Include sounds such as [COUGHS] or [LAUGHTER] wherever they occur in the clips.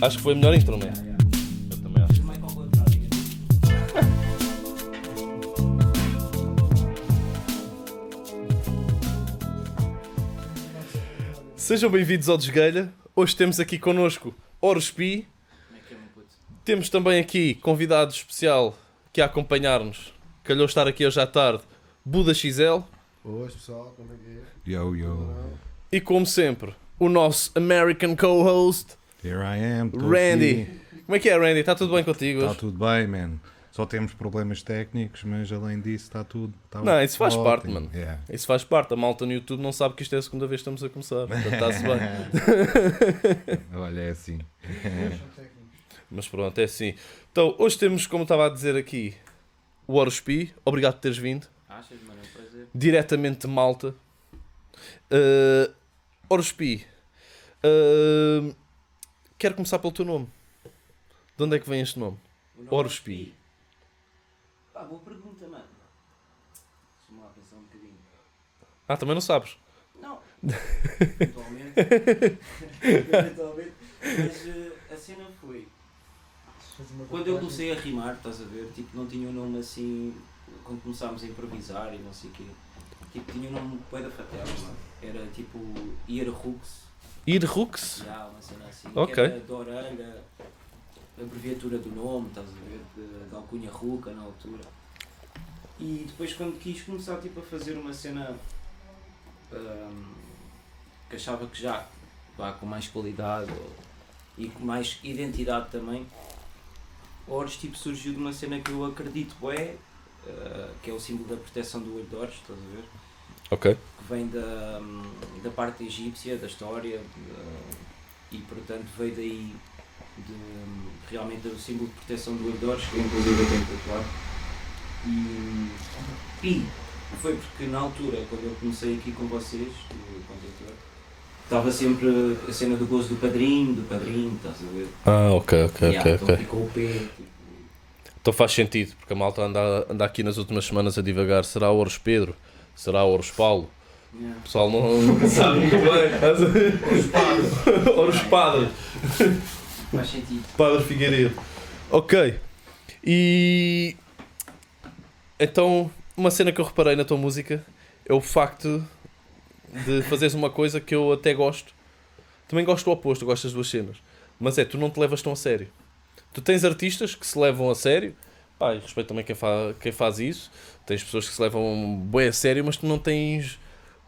Acho que foi a melhor intro, não é? Eu também acho. Sejam bem-vindos ao Desgalha. Hoje temos aqui connosco Horus Pi. Temos também aqui convidado especial que a acompanhar-nos. Calhou estar aqui hoje à tarde, Buda XL. Oi pessoal, como é que é? Yo, yo. E como sempre, o nosso American co-host, Here I am. tô Randy. aqui. Como é que é, Randy? Está tudo bem contigo Tá hoje? tudo bem, man. Só temos problemas técnicos, mas além disso está tudo. Tá Não, isso faz ótimo. parte, mano. Yeah. Isso faz parte. A malta no YouTube não sabe que isto é a segunda vez que estamos a começar. Portanto, está-se [LAUGHS] bem. [LAUGHS] Olha, é assim. [LAUGHS] Mas pronto, é assim. Então, hoje temos, como estava a dizer aqui, o Horus Pi. Obrigado por teres vindo. Achas, mano? É um prazer. Diretamente de Malta. Uh, Horus Pi. uh, quero começar pelo teu nome. De onde é que vem este nome? Nome Horus é. Pá, boa pergunta, mano. Deixa-me lá pensar um bocadinho. Ah, também não sabes. Não. Eventualmente. [LAUGHS] Eventualmente. Mas eh, a cena foi. Quando eu comecei a rimar, estás a ver? Tipo, não tinha um nome assim. Quando começámos a improvisar e não sei o quê. Tipo, tinha um nome bué da fatela, mano. Era tipo. Ierhux. Irrux? Já, uma cena assim. Ok. Que era de orelha. A abreviatura do nome, estás a ver? De alcunha ruca na altura. E depois quando quis começar tipo, a fazer uma cena ahm, que achava que já vá com mais qualidade ou- e com mais identidade também, Horus tipo, surgiu de uma cena que eu acredito bué, ah, que é o símbolo da proteção do olho de Horus, estás a ver? Ok. que vem da, da parte egípcia, da história, de- e portanto veio daí de, realmente do símbolo de proteção do Herdores, que eu inclusive eu tenho tatuado. E, e foi porque na altura, quando eu comecei aqui com vocês, o condutor, estava sempre a cena do gozo do padrinho, do padrinho, estás a ver? Ah, ok, ok, Yeah, ok. então ok. ficou o P, tipo, Então faz sentido, porque a malta anda, anda aqui nas últimas semanas a divagar. Será o Horus Pedro? Será o Horus Paulo? yeah. O pessoal não, não sabe muito bem. Padre. faz sentido. Padre Figueiredo. Ok. E. Então, uma cena que eu reparei na tua música é o facto de fazeres uma coisa que eu até gosto. Também gosto do oposto, gosto das duas cenas. Mas é, tu não te levas tão a sério. Tu tens artistas que se levam a sério. Pá, e respeito também quem, fa quem faz isso. Tens pessoas que se levam bem a sério, mas tu não tens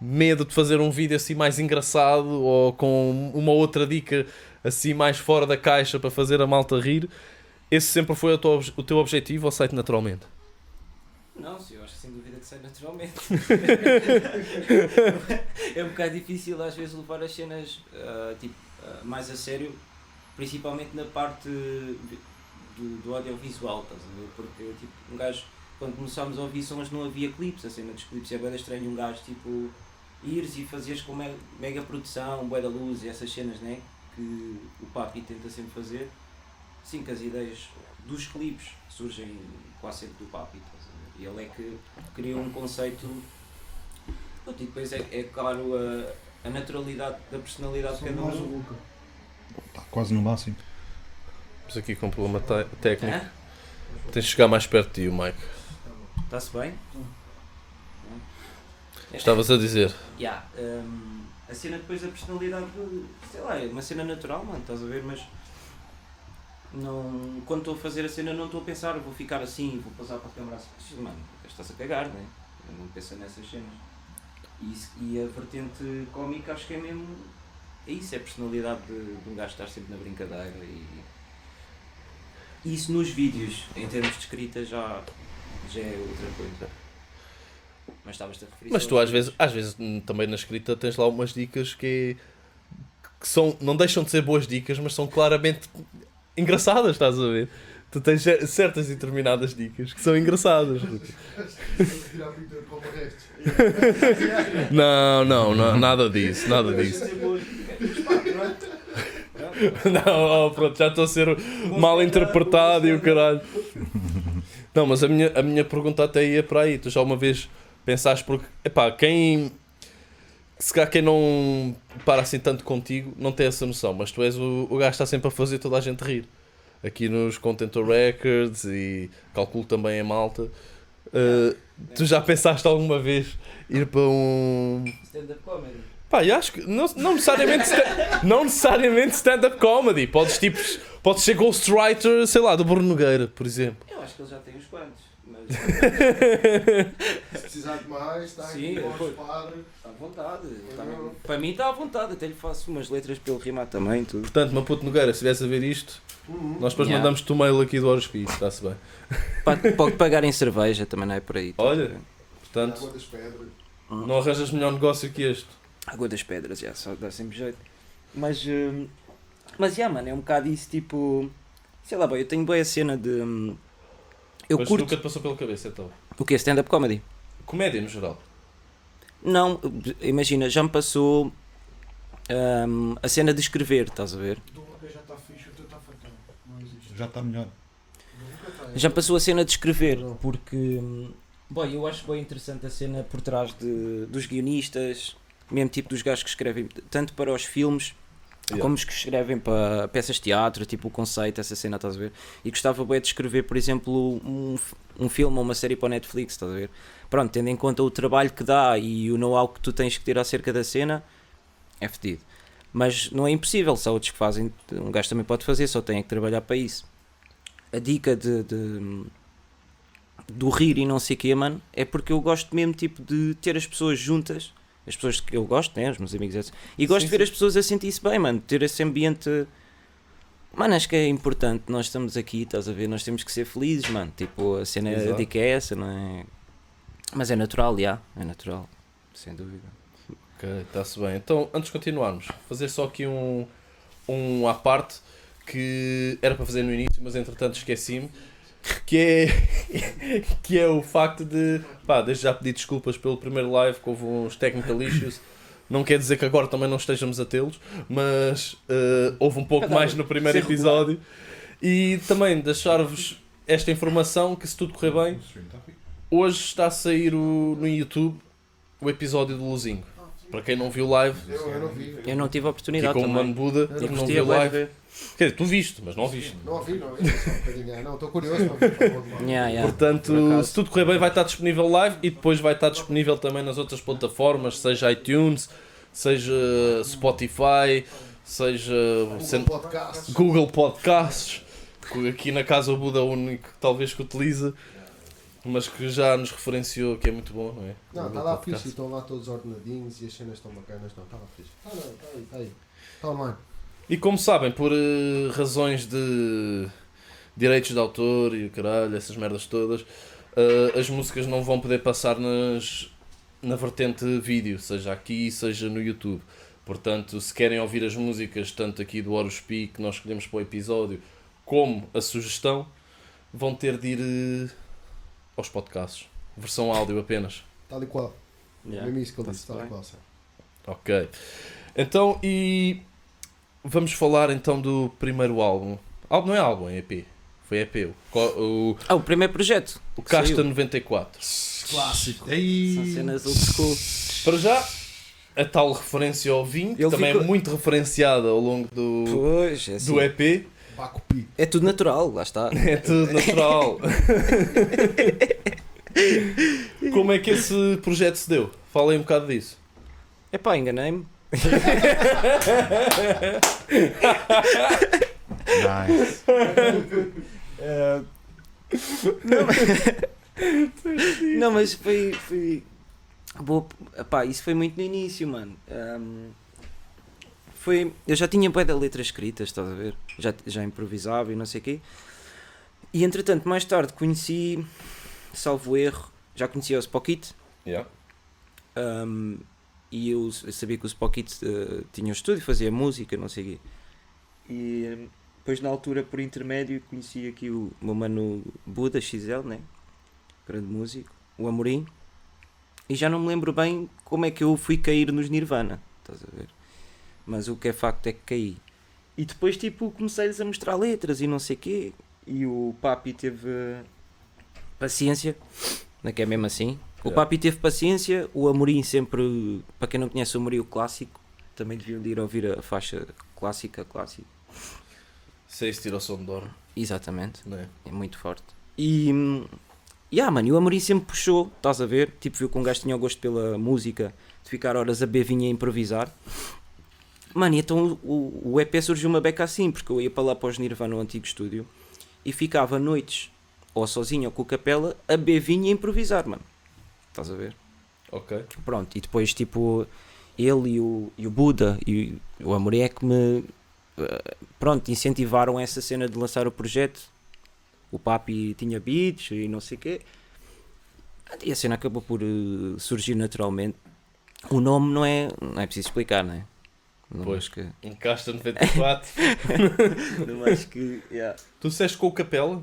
medo de fazer um vídeo assim mais engraçado ou com uma outra dica assim mais fora da caixa para fazer a malta rir. Esse sempre foi o teu, o teu objetivo ou sai naturalmente? Não, sim, eu acho que sem dúvida que sai naturalmente. [LAUGHS] é um bocado difícil às vezes levar as cenas ah, tipo, ah, mais a sério, principalmente na parte do, do audiovisual, estás a ver? Porque tipo, um gajo, quando começámos a ouvir sons não havia clipes, a cena dos clipes é bem estranho um gajo tipo ires e fazeres com me- mega produção, bué da luz e essas cenas né, que o Papi tenta sempre fazer. Sim, que as ideias dos clipes surgem quase sempre do Papi, estás a ver? E ele é que criou um conceito. E depois é, é claro a, a naturalidade da personalidade de cada um. Está quase no máximo. Temos aqui com um problema técnico. Hã? Tens de chegar mais perto de ti, o Mike. Está-se bem? Estavas a dizer. Yeah, hum, a cena depois da personalidade, sei lá, é uma cena natural, mano, estás a ver? Mas não, quando estou a fazer a cena não estou a pensar, vou ficar assim, vou passar para a câmera assim. Mano, estás a cagar, né? Eu não penso nessas cenas. E, e a vertente cómica acho que é mesmo. É isso, é a personalidade de, de um gajo estar sempre na brincadeira e. e Isso nos vídeos, em termos de escrita, já, já é outra coisa. Mas estavas-te a referir Mas tu às vezes, às vezes também na escrita tens lá umas dicas que, que são, não deixam de ser boas dicas, mas são claramente engraçadas, estás a ver? Tu tens cer- certas e determinadas dicas que são engraçadas. Tirar pintura com o resto. Não, não, não, nada disso, nada disso. [LAUGHS] Não, oh, pronto, já estou a ser mal interpretado e o caralho. Não, mas a minha, a minha pergunta até ia para aí. Tu já uma vez pensaste porque, epá, quem. se calhar quem não para assim tanto contigo não tem essa noção, mas tu és o, o gajo que está sempre a fazer toda a gente rir. Aqui nos Contentor Records e calculo também a malta. Uh, tu já pensaste alguma vez ir para um. Stand-up comedy. Pá, eu acho que não, não necessariamente não necessariamente stand-up comedy. Podes tipo, podes ser ghostwriter, sei lá, do Bruno Nogueira, por exemplo. Eu acho que ele já tem uns quantos. Mas [LAUGHS] Se precisar de mais, está Sim, aqui podes vou. par. está à vontade. Está-. Para mim está à vontade. Até lhe faço umas letras para ele rimar também. Tudo. Portanto, Maputo Nogueira, se viesse a ver isto, Uhum. nós depois Yeah. mandamos-te o mail aqui do Horospi, está-se bem. [LAUGHS] Pa- Pode pagar em cerveja também, não é por aí. Olha. Portanto, pedras. não arranjas melhor negócio que este. Água das pedras, já, só dá sempre jeito. Mas, hum, mas, já, mano, é um bocado isso, tipo... Sei lá, boy, eu tenho boa cena de... hum, Eu Mas curto... nunca te passou pela cabeça, então. O que é stand-up comedy? Comédia, no geral. Não, imagina, já me passou hum, a cena de escrever, estás a ver? Já está fixe, o teu está fatal. Não existe. Já está melhor. Já me passou a cena de escrever, porque... hum, Boy, eu acho bem interessante a cena por trás de, dos guionistas, mesmo tipo dos gajos que escrevem tanto para os filmes Yeah. como os que escrevem para peças de teatro, tipo o conceito, essa cena, estás a ver? E gostava bem de escrever, por exemplo, um, um filme ou uma série para o Netflix, estás a ver? Pronto, tendo em conta o trabalho que dá e o know-how que tu tens que ter acerca da cena, é fedido. Mas não é impossível, há outros que fazem, um gajo também pode fazer, só tem que trabalhar para isso. A dica de, de- do rir e não sei o quê, mano, é porque eu gosto mesmo tipo de ter as pessoas juntas, as pessoas que eu gosto, né, os meus amigos, etc. e gosto Sim, de ver sim. as pessoas a sentir-se bem, mano, ter esse ambiente. Mano, acho que é importante, nós estamos aqui, estás a ver, nós temos que ser felizes, mano, tipo, a cena, Exato. dica é essa, não é? Mas é natural, já, é natural, sem dúvida. Ok, está-se bem. Então, antes de continuarmos, fazer só aqui um, um à parte que era para fazer no início, mas entretanto esqueci-me. Que é, [LAUGHS] que é o facto de. Pá, desde já pedi desculpas pelo primeiro live que houve uns technical issues. Não quer dizer que agora também não estejamos a tê-los, mas eh, houve um pouco Cada mais no primeiro regular. episódio. E também deixar-vos esta informação que se tudo correr bem, hoje está a sair o- no YouTube o episódio do Luzinho. Para quem não viu live, Eu, eu não vi. Eu não tive a oportunidade Ficou o também. Mano Buda Eu não viu live. ver. Quer dizer, tu viste, mas não ouviste. Não ouvi, não ouvi. Só um bocadinho. Ah, Não, estou curioso para ver. Yeah, yeah. Portanto, por se tudo correr bem, vai estar disponível live e depois vai estar disponível também nas outras plataformas, seja iTunes, seja Spotify, seja Google Podcast. Google Podcasts. que Aqui na casa o Buda é o único que talvez que utiliza, mas que já nos referenciou que é muito bom, não é? Não, está lá Podcast. fixe estão lá todos ordenadinhos e as cenas estão bacanas. Não, está lá fixe. Está lá, está aí, está aí. Está online. E como sabem, por eh, razões de direitos de autor e o caralho, essas merdas todas, eh, as músicas não vão poder passar nas, na vertente vídeo, seja aqui, seja no YouTube. Portanto, se querem ouvir as músicas, tanto aqui do Horospi, que nós escolhemos para o episódio, como a sugestão, vão ter de ir eh, aos podcasts. Versão áudio apenas. Tal e qual. Yeah. Mesmo isso que ele Tá-se disse, tal e qual. sim. Ok. Então, e vamos falar então do primeiro álbum. Álbum não é álbum, é EP. Foi EP. O, o, Ah, o primeiro projeto. o Casta Saiu. 94. Clássico. São Ei. cenas old school. Para já, a tal referência ao vinho, que Ele também é muito referenciada ao longo do, Pois, é assim. do EP. É tudo natural, lá está. [LAUGHS] É tudo natural. [LAUGHS] Como é que esse projeto se deu? Fala aí um bocado disso. Epá, enganei-me. Nice. Não, mas foi. foi... Boa, epá, isso foi muito no início, mano. Ahm, foi, eu já tinha bué da letra escritas, estás a ver? Já, já improvisava e não sei o quê. E entretanto, mais tarde conheci, salvo erro, já conhecia o Spockit. Yeah. Um, e eu, sabia que o Spockit uh, tinha um estúdio, fazia música, não sei o quê. E depois, na altura, por intermédio, conheci aqui o meu mano Buda XL, né? grande músico, o Amorim. E já não me lembro bem como é que eu fui cair nos Nirvana, estás a ver? Mas o que é facto é que caí. E depois, tipo, comecei-lhes a mostrar letras e não sei o quê. E o Papi teve paciência não é que é mesmo assim. O. Papi teve paciência, o Amorim sempre, para quem não conhece o Amorim, o clássico, também deviam de ir ouvir a faixa clássica, clássico. Sei se tira o som de dor, Exatamente, é? é muito forte. E, hum, yeah, mano, e o Amorim sempre puxou, estás a ver? Tipo, viu que um gajo tinha o gosto pela música, de ficar horas a beber vinho e a improvisar. Mano, e então o, o EP surgiu uma beca assim, porque eu ia para lá para os Nirvana no antigo estúdio e ficava noites, ou sozinho ou com a capela, a beber vinho e improvisar, mano. Estás a ver? Ok. Pronto, e depois tipo ele e o, e o Buda e o Amorim é que me eh, pronto, incentivaram essa cena de lançar o projeto. O Papi tinha beats e não sei o quê. E a cena acabou por eh, surgir naturalmente. O nome não é, não é preciso explicar, não é? Não Pois. que. Encasta 94. [LAUGHS] Não acho que. Yeah. tu disseste com o Capela?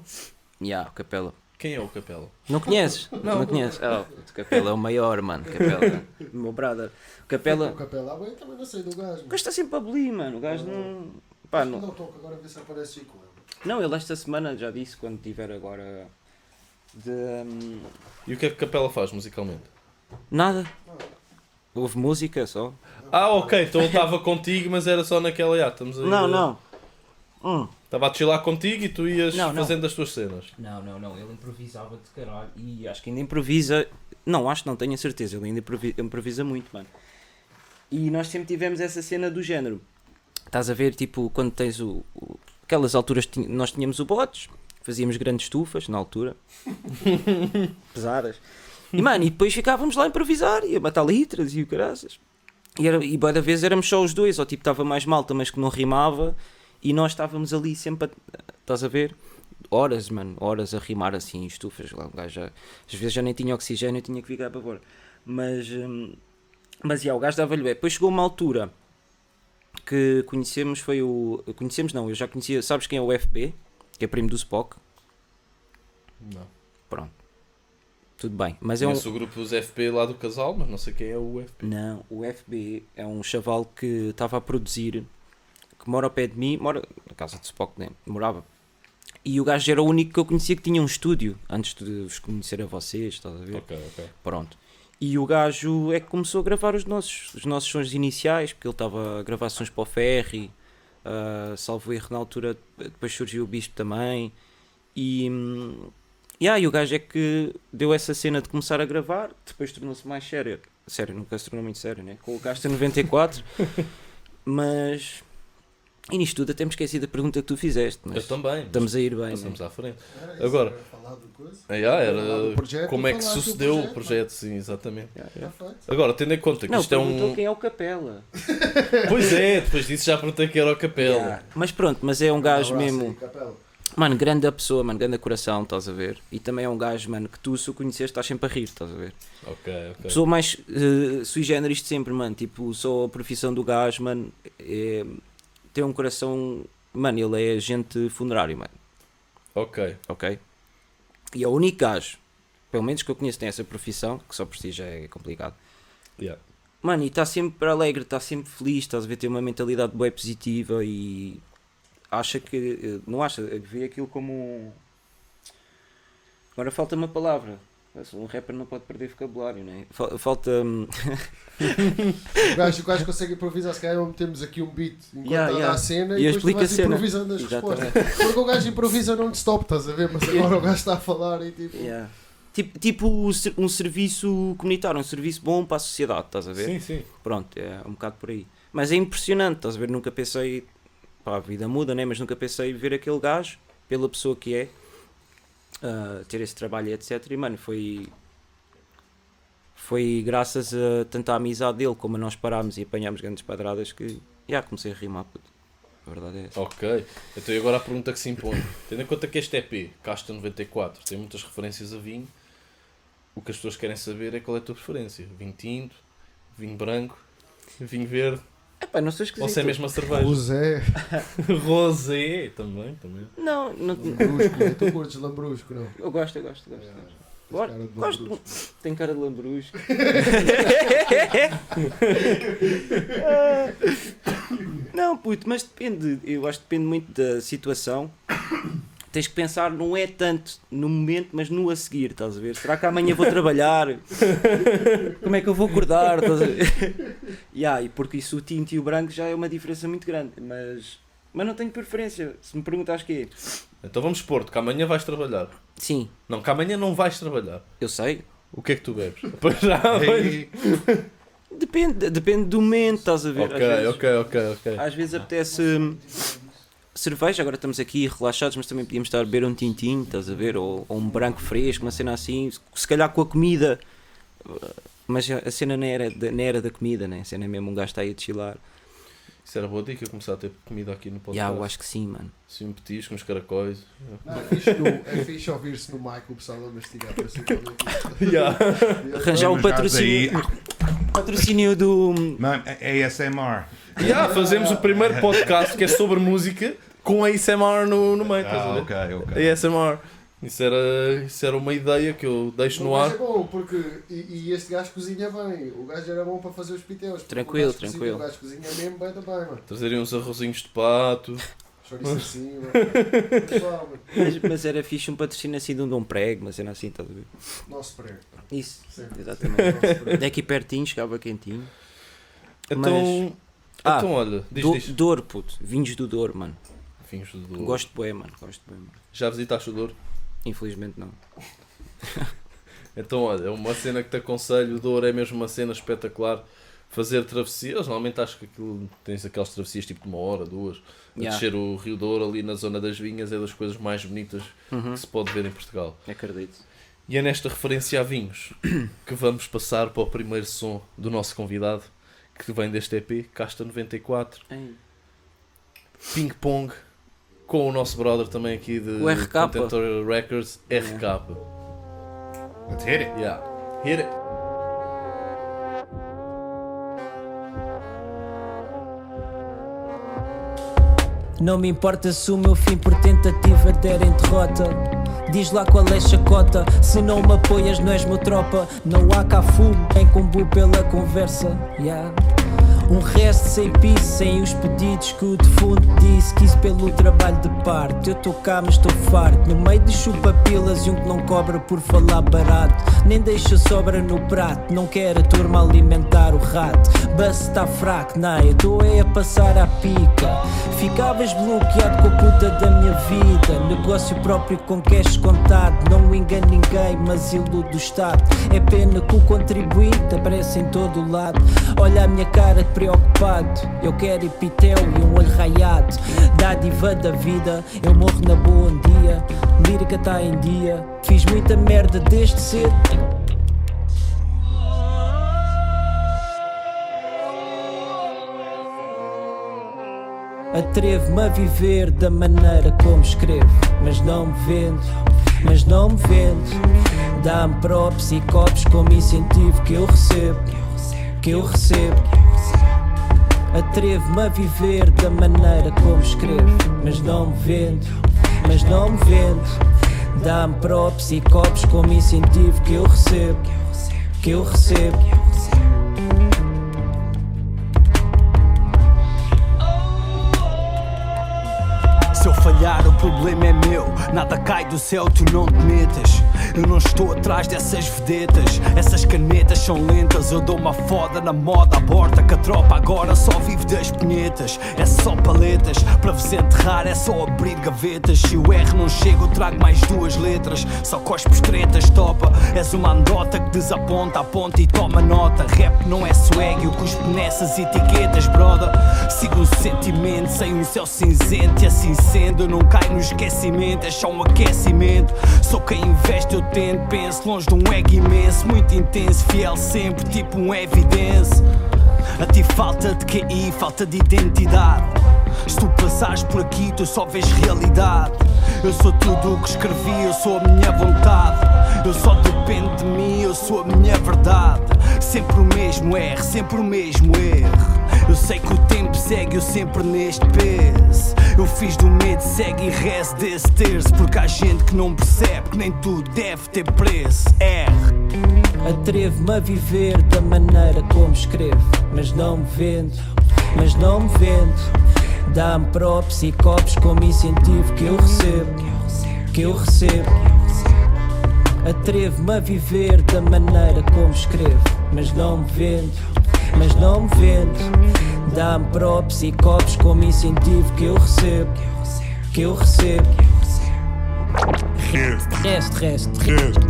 Yeah, o Capela. Quem é o Capela? Não conheces? [LAUGHS] Não, conheces? Oh, o Capela é o maior, mano. Capela. [LAUGHS] o meu brother. O Capela. O capela, ah, bem, também não sei do gajo. O gajo está sempre a bolir, mano. O gajo não. Pá, não. Não toco, agora vê se aparece aí com ele. Não, ele esta semana já disse quando tiver agora de hum, E o que é que Capela faz musicalmente? nada. Houve música só. Ah, ok, então ele estava [LAUGHS] contigo, mas era só naquela. Ah, estamos aí, Não, não. Hum. Estava a chilar contigo e tu ias Não, não. fazendo as tuas cenas. Não, não, não. Ele improvisava de caralho. E acho que ainda improvisa. Não, acho que não, tenho a certeza. Ele ainda improvi- improvisa muito, mano. E nós sempre tivemos essa cena do género. Estás a ver, tipo, quando tens o. o- aquelas alturas nós tínhamos o botes, fazíamos grandes estufas na altura. [LAUGHS] Pesadas. E mano, e depois ficávamos lá a improvisar e a matar litras e o caraças. E, era, e boa da vez éramos só os dois, ou tipo estava mais malta, mas que não rimava, e nós estávamos ali sempre a, estás a ver? Horas, mano, horas a rimar assim, estufas. Lá, um gajo já, às vezes já nem tinha oxigênio, tinha que ficar para fora. Mas, hum, mas yeah, o gajo dava-lhe bem. Depois chegou uma altura que conhecemos, foi o. Conhecemos não, eu já conhecia, sabes quem é o FB? Que é primo do Spock? Não. Pronto. Tudo bem, mas é um. O grupo dos FP lá do casal, mas não sei quem é o FP. Não, o FB é um chaval que estava a produzir, que mora ao pé de mim, mora na casa de Spock, né? morava. E o gajo era o único que eu conhecia que tinha um estúdio, antes de vos conhecer a vocês, estás a ver? Ok, ok. Pronto. E o gajo é que começou a gravar os nossos, os nossos sons iniciais, porque ele estava a gravar sons para o Ferry, ah, salvo erro na altura, depois surgiu o Bispo também. E, hum, yeah, e o gajo é que deu essa cena de começar a gravar, depois tornou-se mais sério. Sério, nunca se tornou muito sério, né? Com o Gasta 94. [LAUGHS] mas. E nisto tudo até me esqueci da pergunta que tu fizeste, Eu mas também. mas estamos a ir bem. Passamos né? à frente. Era isso, Agora- era falar do coisa. Ah, yeah, era projeto como é que sucedeu o projeto, projeto, sim, exatamente. Yeah, yeah. Agora, tendo em conta que Não, isto é um. quem é o Capela. [LAUGHS] Pois é, depois disso já perguntei que era o Capela. Yeah. Mas pronto, mas é um gajo Um mesmo. Mano, grande a pessoa, mano, grande a coração, estás a ver? E também é um gajo, mano, que tu, se o conheces, estás sempre a rir, estás a ver? Ok, ok. Pessoa mais eh, sui generis de sempre, mano. Tipo, só a profissão do gajo, mano, é, tem um coração. Mano, ele é agente funerário, mano, Ok. ok? E é o único gajo, pelo menos que eu conheço, tem essa profissão, que só por si já é complicado. Yeah. Mano, e está sempre alegre, está sempre feliz, estás a ver, tem uma mentalidade bem positiva e acha que. eh, Não acha, vê aquilo como um. Agora falta uma palavra. Um rapper não pode perder vocabulário, né? Fal- Falta. hum, [LAUGHS] O gajo, o gajo consegue improvisar, se calhar metemos aqui um beat enquanto Yeah, está yeah. a cena E e, depois vais a cena. improvisando as Exatamente. respostas. Porque o gajo improvisa non-stop, estás a ver? Mas agora o gajo está a falar e tipo. Yeah. Tipo, tipo um serviço comunitário, um serviço bom para a sociedade, estás a ver? Sim, sim. Pronto, é um bocado por aí. Mas é impressionante, estás a ver? Nunca pensei, pá, a vida muda, né? Mas nunca pensei ver aquele gajo, pela pessoa que é, ah, ter esse trabalho etc. E mano, foi. Foi graças a tanta amizade dele, como nós parámos e apanhámos grandes padradas, que já comecei a rimar, puto. A verdade é essa. Ok. Então e agora a pergunta que se impõe. Tendo em conta que este EP, Casta 94, tem muitas referências a vinho, o que as pessoas querem saber é qual é a tua preferência. Vinho tinto, vinho branco, vinho verde, Epá, não sou esquisito. ou se é mesmo a cerveja. O Zé, [LAUGHS] Rosé, também, também. Não, não, Lambrusco, né? tu curtes Lambrusco, não? eu gosto, eu gosto, eu gosto. É, gosto. tens cara de Gosto, Lambrusco. tem cara de lambrusco. [LAUGHS] [LAUGHS] não, puto, mas depende. Eu acho que depende muito da situação. Tens que pensar, não é tanto no momento, mas no a seguir, estás a ver? Será que amanhã vou trabalhar? [LAUGHS] Como é que eu vou acordar? Estás a ver? [LAUGHS] Yeah, e porque isso o tinto e o branco já é uma diferença muito grande, mas, mas não tenho preferência. Se me perguntas que Então vamos supor que amanhã vais trabalhar. sim, Não, que amanhã não vais trabalhar. eu sei. O que é que tu bebes? [LAUGHS] Pois já, Depende, depende do momento, estás a ver? Ok, às, vezes, ok, ok, ok. às vezes apetece cerveja, agora estamos aqui relaxados, mas também podíamos estar a beber um tintinho, estás a ver? Ou, ou um branco fresco, uma cena assim, se calhar com a comida. Mas a cena não era, não era da comida, né? A cena é mesmo um gajo está aí a chilar. Isso era boa dica, começar a ter comida aqui no podcast. Yeah, eu acho que sim, mano. Sim, um petisco, uns caracóis. Não, é fixe, é fixe ouvir-se no mic o pessoal a mastigar principalmente. Yeah. [LAUGHS] Arranjar um patrocínio, patrocínio do. Mano, ASMR. Yeah, fazemos o primeiro podcast que é sobre música com ASMR no, no meio. Ah, ok, ok. ASMR. Isso era, isso era uma ideia que eu deixo no Mas ar. é bom, porque e, e este gajo cozinha bem. O gajo era bom para fazer os piteus. Tranquilo, o gajo cozinha- tranquilo. O gajo cozinha mesmo bem também, mano. Trazerem uns arrozinhos de pato. Chouriço assim, [LAUGHS] mano. Pessoal, mano. Mas, mas era fixe um patrocínio assim de um Dom Prego, uma cena assim, estás a ver? Nosso prego. Isso, Sempre. exatamente. Daqui pertinho, chegava quentinho. Então, Ah, então olha, diz, Do, diz. Douro, puto. Vinhos do Douro, mano. Vinhos do Douro. Gosto de bué, mano. Gosto de mano. Já visitaste o Douro? Infelizmente não. [LAUGHS] Então olha, é uma cena que te aconselho, o Douro é mesmo uma cena espetacular. Fazer travessias, normalmente acho que aquilo tens aquelas travessias tipo de uma hora, duas. A Yeah. descer o Rio Douro ali na zona das vinhas é das coisas mais bonitas Uhum. que se pode ver em Portugal. Acredito. E é nesta referência a vinhos que vamos passar para o primeiro som do nosso convidado, que vem deste EP, Casta 94, Ei. Ping Pong, com o nosso brother também aqui de O RK. Contentor Records, RK. Let's hit it. Yeah. Hit it. Não me importa se o meu fim por tentativa der em derrota. Diz lá qual é a chacota. Se não me apoias, não és meu tropa. Não há cá fumo, em combo pela conversa. Yeah. Um resto sem piso, sem os pedidos que o defunto disse. Que isso pelo trabalho de parte. Eu estou cá, mas estou farto. No meio de chupa-pilas e um que não cobra por falar barato. Nem deixa sobra no prato. Não quer a turma alimentar o rato. Bus está fraco, não, eu é a passar à pica. Ficavas bloqueado com a puta da minha vida. Negócio próprio com cash contado. Não engano ninguém, mas iludo do Estado. É pena que o contribuinte aparece em todo o lado. Olha a minha cara preocupado. Eu quero epitel e um olho raiado. Dádiva da vida, eu morro na boa um dia. Lírica tá em dia. Fiz muita merda desde cedo. Atrevo-me a viver da maneira como escrevo, mas não me vendo, mas não me vendo. Dá-me props e copos como incentivo que eu recebo, que eu recebo. Atrevo-me a viver da maneira como escrevo, mas não me vendo, mas não me vendo. Dá-me props e copos como incentivo que eu recebo, que eu recebo. Se eu falhar, o problema é meu. Nada cai do céu, tu não te metas. Eu não estou atrás dessas vedetas. Essas canetas são lentas. Eu dou uma foda na moda, aborta que a tropa agora só vive das punhetas. É só paletas. Para vos enterrar, é só abrir gavetas. Se o R não chega, eu trago mais duas letras. Só cospos tretas, topa. És uma andota que desaponta, aponta e toma nota. Rap não é swag, eu cuspo nessas etiquetas, brother. Sigo o sentimento, sem um céu cinzento e assim sendo, eu não caio no esquecimento, é só um aquecimento. Sou quem investe, eu tento, penso longe de um ego imenso, muito intenso, fiel sempre, tipo um evidência. A ti falta de QI, falta de identidade. Se tu passares por aqui, tu só vês realidade. Eu sou tudo o que escrevi, eu sou a minha vontade. Eu só dependo de mim, eu sou a minha verdade. Sempre o mesmo R, sempre o mesmo erro. Eu sei que o tempo segue, eu sempre neste peso. Eu fiz do medo, segue e rezo desse terço. Porque há gente que não percebe que nem tudo deve ter preço. R. Atrevo-me a viver da maneira como escrevo, mas não me vendo, mas não me vendo. Dá-me props e copos como incentivo que eu recebo, que eu recebo. Atrevo-me a viver da maneira como escrevo, mas não me vendo, mas não me vendo. Dá-me props e copos como incentivo que eu recebo, que eu recebo. Resto, resto, resto.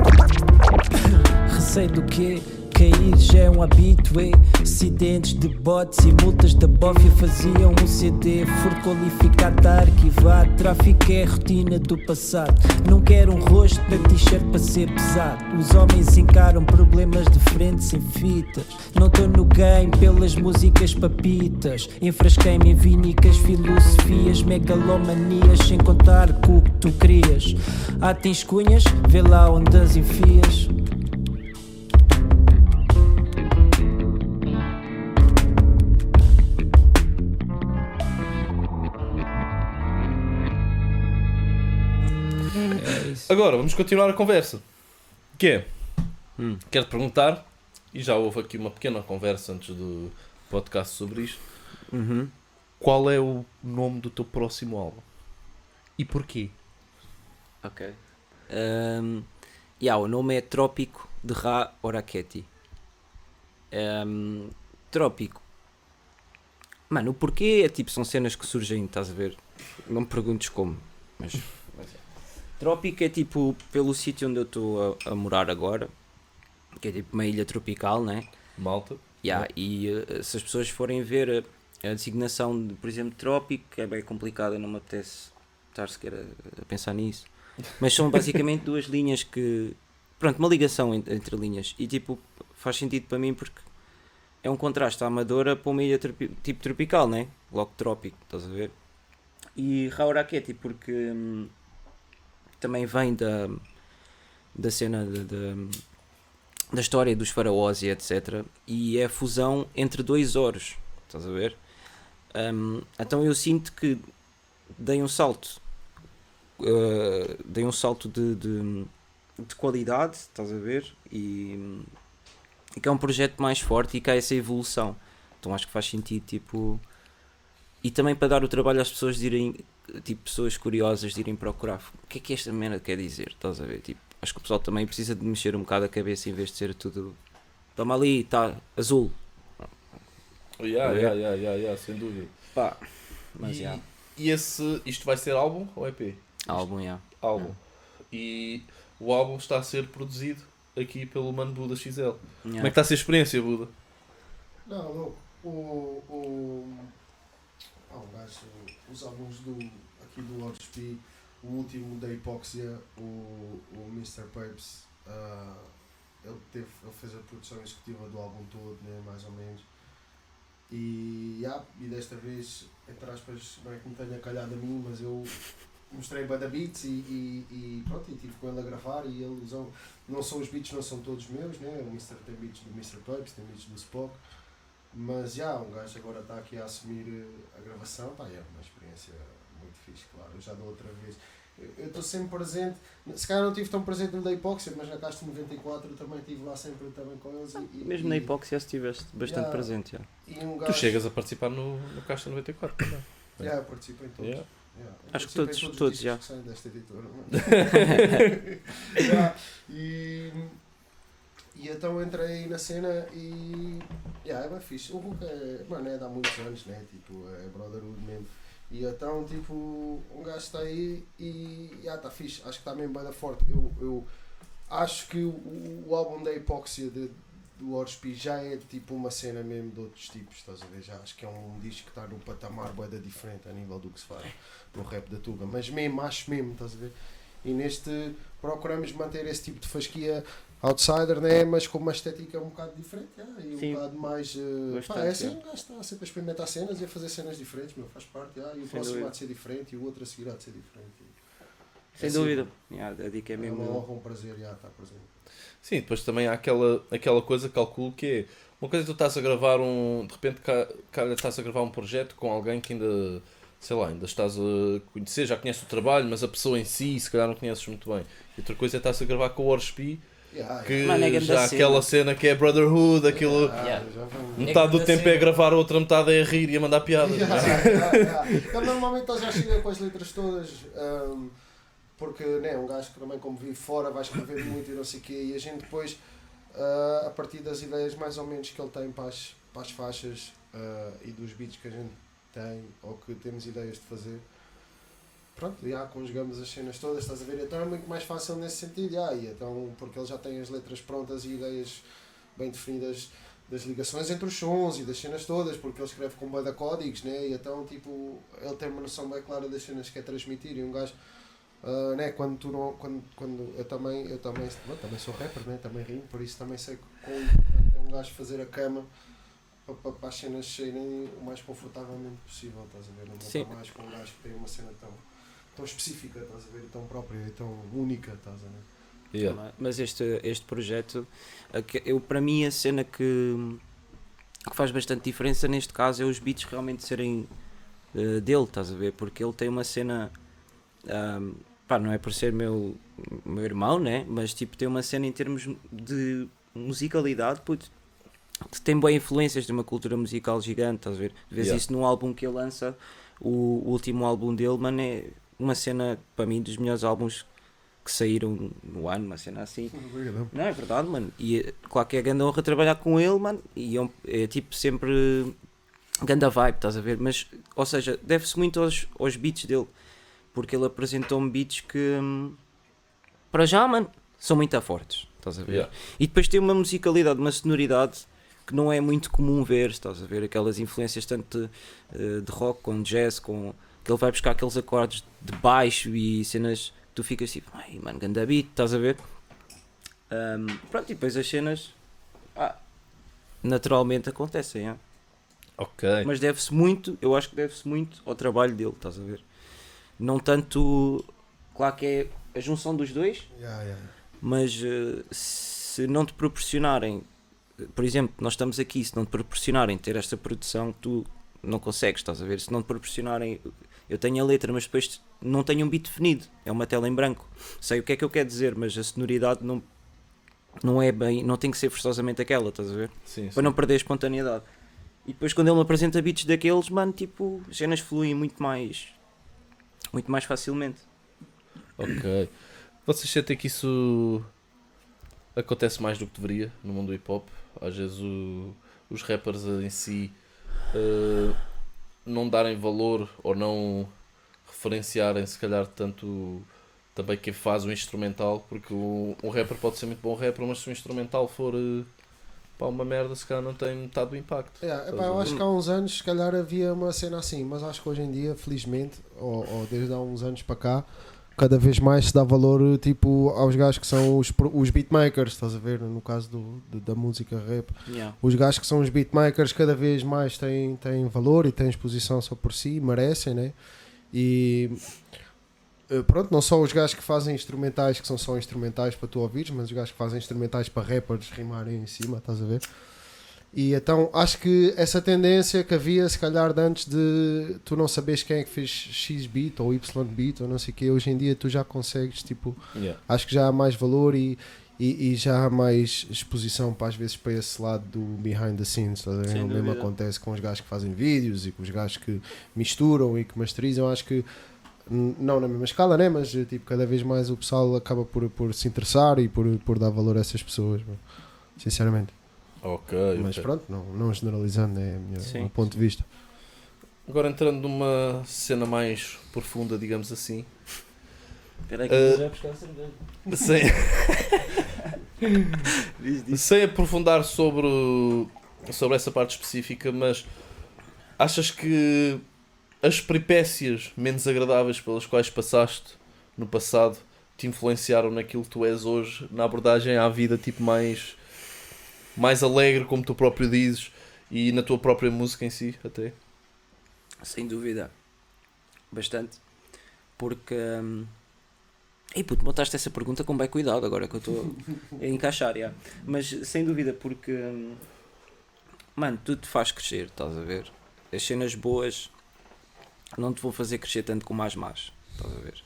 Receio do quê? Cair já é um habitué. Acidentes de bots e multas da bófia faziam um CD. For qualificado, arquivado. Tráfico é rotina do passado. Não quero um rosto na t-shirt para ser pesado. Os homens encaram problemas de frente sem fitas. Não estou no game pelas músicas papitas. Enfrasquei-me em vínicas, filosofias, megalomanias. Sem contar com o que tu querias. Ah, tens cunhas? Vê lá onde as enfias. Isso. Agora, vamos continuar a conversa. Que é? Hum. Quero-te perguntar, e já houve aqui uma pequena conversa antes do podcast sobre isto. Uhum. Qual é o nome do teu próximo álbum? E porquê? Ok. Um, yeah, o nome é Trópico de Ra Oraketi. Um, trópico. Mano, o porquê é tipo, são cenas que surgem, estás a ver? Não me perguntes como, mas. É. Trópico é tipo pelo sítio onde eu estou a, a morar agora, que é tipo uma ilha tropical, né? Malta? Yeah, e eh, se as pessoas forem ver a, a designação de, por exemplo, trópico, que é bem complicada, não me apetece estar sequer a, a pensar nisso. Mas são basicamente [LAUGHS] duas linhas que. Pronto, uma ligação en- entre, linhas. E tipo, faz sentido para mim porque é um contraste à Amadora para uma ilha tropi- tipo tropical, né? Logo trópico, estás a ver? E Rauraqueti porque hum, também vem da, da cena de- de- da história dos faraós e etc. E é a fusão entre dois oros, estás a ver? Hum, então eu sinto que dei um salto, uh, dei um salto de, de, de qualidade, estás a ver? E, e que é um projeto mais forte e que há essa evolução. Então acho que faz sentido, tipo. E também para dar o trabalho às pessoas de irem, tipo, pessoas curiosas de irem procurar o que é que esta merda quer dizer, estás a ver? Tipo, acho que o pessoal também precisa de mexer um bocado a cabeça em vez de ser tudo. Toma ali, está azul. Yeah, É. yeah, yeah, yeah, yeah, sem dúvida. Pá, mas e, já. e esse, isto vai ser álbum ou EP? Álbum, já. Álbum. E o álbum está a ser produzido aqui pelo Mano Buda XL. Como é que está a ser a experiência, Buda? Não. O. o ah, o os álbuns do, aqui do Speed, o último da Hipóxia, o, o Mr. Papes, ah, ele, teve, ele fez a produção executiva do álbum todo, né, mais ou menos. E, yeah, e desta vez, entre aspas, não é que me tenha calhado a mim, mas eu mostrei bada beats e, e, e pronto, e tive com ele a gravar e ele usou, não são os beats, não são todos meus, né? o Mr. tem beats do Mr. Papes, tem beats do Spock, mas já, um gajo agora está aqui a assumir eh, a gravação, pá, é uma experiência muito fixe, claro. Eu já da outra vez. Eu estou sempre presente, se calhar não estive tão presente no da hipóxia, mas na Casta 94 eu também estive lá sempre também com eles. E, e- Mesmo na e- hipóxia estiveste bastante Yeah. presente. Já. E um Tu gajo. chegas a participar no, no Caixa 94 também. Já, participei em todos. Yeah. Yeah, Acho que todos- todos, os já. desta editora. Yeah, [LAUGHS] [LAUGHS] e, e então entrei na cena e. Yeah, é bem fixe. O Hulk é, mano, é de há muitos anos, né? Tipo, é brotherhood mesmo. E então, tipo, um gajo está aí e. Yeah, está fixe. Acho que está mesmo bem da forte. Eu, eu acho que o, o álbum da Hipóxia de, do Orspi já é tipo uma cena mesmo de outros tipos, estás a ver? Já acho que é um disco que está num patamar boeda diferente a nível do que se faz no rap da Tuga, mas mesmo, acho mesmo, estás a ver? E neste procuramos manter esse tipo de fasquia outsider, né? mas com uma estética um bocado diferente yeah, e um Sim. bocado mais. eh, pá, é assim, yeah. um gajo está sempre a experimentar cenas e a fazer cenas diferentes, meu, faz parte, yeah, e o Sem próximo dúvida. há de ser diferente e o outro a seguir há de ser diferente. Sem É dúvida. Yeah, a dica é É uma mesmo. honra, um prazer, yeah, estar presente. Sim, depois também há aquela, aquela coisa, calculo, que é uma coisa que tu estás a gravar um. De repente, ca- calha, estás a gravar um projeto com alguém que ainda, sei lá, ainda estás a conhecer, já conhece o trabalho, mas a pessoa em si, se calhar não conheces muito bem. E outra coisa é estás a gravar com o Orspi, Yeah, que yeah. Mano, é grande já cena. aquela cena que é Brotherhood, aquilo. Yeah, Metade do tempo é a gravar, a outra metade é a rir e a mandar piadas. Yeah, yeah, yeah. Então, normalmente ele já chega com as letras todas. ahm, porque né, um gajo que também como vive fora vai escrever muito e não sei o quê, e a gente depois, ah, a partir das ideias mais ou menos que ele tem para as, para as faixas ah, e dos beats que a gente tem ou que temos ideias de fazer, pronto, já conjugamos as cenas todas, estás a ver? Então é muito mais fácil nesse sentido, já, e então, porque ele já tem as letras prontas e ideias bem definidas das ligações entre os sons e das cenas todas, porque ele escreve com banda códigos, né? E então, tipo, ele tem uma noção bem clara das cenas que quer transmitir. E um gajo, ah, né? Quando tu não. Quando, quando eu também, eu também, bom, também sou rapper, né? Também rimo, por isso também sei importante é um gajo fazer a cama para, para, as cenas serem o mais confortavelmente possível, estás a ver? Não está mais com um gajo que tem uma cena tão, tão específica, estás a ver? E tão própria e tão única, estás a ver? Yeah. Mas este, este projeto, eu, para mim, a cena que, que faz bastante diferença neste caso é os beats realmente serem eh, dele, estás a ver? Porque ele tem uma cena, ahm, pá, não é por ser meu, meu irmão, né? Mas tipo, tem uma cena em termos de musicalidade, puto, que tem boas influências de uma cultura musical gigante, estás a ver? Vês Yeah. isso num álbum que ele lança, o, o último álbum dele, mano, é uma cena, para mim, dos melhores álbuns que saíram no ano, uma cena assim. Não, é verdade, mano. E eh, claro que é grande honra trabalhar com ele, mano. E é, um- é tipo sempre ganda vibe, estás a ver? Mas, ou seja, deve-se muito aos, aos beats dele. Porque ele apresentou-me beats que, hum, para já, mano, são muito fortes, estás a ver? Yeah. E depois tem uma musicalidade, uma sonoridade que não é muito comum ver, estás a ver? Aquelas influências tanto de, de rock com jazz, com que ele vai buscar aqueles acordes de baixo e cenas que tu ficas tipo, ai mano, ganda beat, estás a ver? Ahm, pronto, e depois as cenas ah, naturalmente acontecem, é? Ok. mas deve-se muito, eu acho que deve-se muito ao trabalho dele, estás a ver? Não tanto, claro que é a junção dos dois, Yeah, yeah. mas eh, se não te proporcionarem, por exemplo, nós estamos aqui, se não te proporcionarem ter esta produção, tu não consegues, estás a ver? Se não te proporcionarem, eu tenho a letra, mas depois não tenho um beat definido, é uma tela em branco. Sei o que é que eu quero dizer, mas a sonoridade não, não é bem, não tem que ser forçosamente aquela, estás a ver? Sim, Para não perder a espontaneidade. E depois quando ele me apresenta beats daqueles, mano, tipo, as cenas fluem muito mais, muito mais facilmente. Ok. Vocês sentem que isso acontece mais do que deveria no mundo do hip hop? Às vezes o- os rappers em si eh, não darem valor ou não referenciarem se calhar tanto também quem faz o instrumental, porque o, um rapper pode ser muito bom rapper, mas se o instrumental for eh, pá, uma merda, se calhar não tem metade do impacto. Yeah, epá, eu acho que há uns anos, se calhar, havia uma cena assim, mas acho que hoje em dia, felizmente, ou, ou desde há uns anos para cá, cada vez mais se dá valor tipo, aos gajos que são os, os beatmakers, estás a ver? No caso do, do- da música rap. Yeah. Os gajos que são os beatmakers cada vez mais têm, têm valor e têm exposição só por si, merecem, né? E eh, pronto, não só os gajos que fazem instrumentais, que são só instrumentais para tu ouvires, mas os gajos que fazem instrumentais para rappers rimarem em cima, estás a ver? E então acho que essa tendência que havia, se calhar, de antes de tu não saberes quem é que fez X beat ou Y beat ou não sei o que, hoje em dia tu já consegues, tipo, Yeah. acho que já há mais valor e, e, e já há mais exposição para às vezes para esse lado do behind the scenes. Sem o mesmo dúvida. acontece com os gajos que fazem vídeos e com os gajos que misturam e que masterizam. Acho que não na mesma escala, né? mas tipo, cada vez mais o pessoal acaba por, por se interessar e por, por dar valor a essas pessoas. Sinceramente, Ok, mas ok. pronto, não, não generalizando, é o Sim, meu ponto de vista. Agora entrando numa cena mais profunda, digamos assim. Espera aí que eu já buscar a cerveja. Sem, [LAUGHS] sem aprofundar sobre, sobre essa parte específica, mas achas que as peripécias menos agradáveis pelas quais passaste no passado te influenciaram naquilo que tu és hoje, na abordagem à vida tipo mais, mais alegre, como tu próprio dizes, e na tua própria música em si, até? Sem dúvida. Bastante. Porque. Hum... Ei puto, botaste essa pergunta com bem cuidado agora que eu estou a encaixar, já. Mas sem dúvida, porque. hum, Mano, tudo te faz crescer, estás a ver? As cenas boas não te vão fazer crescer tanto como as más, estás a ver?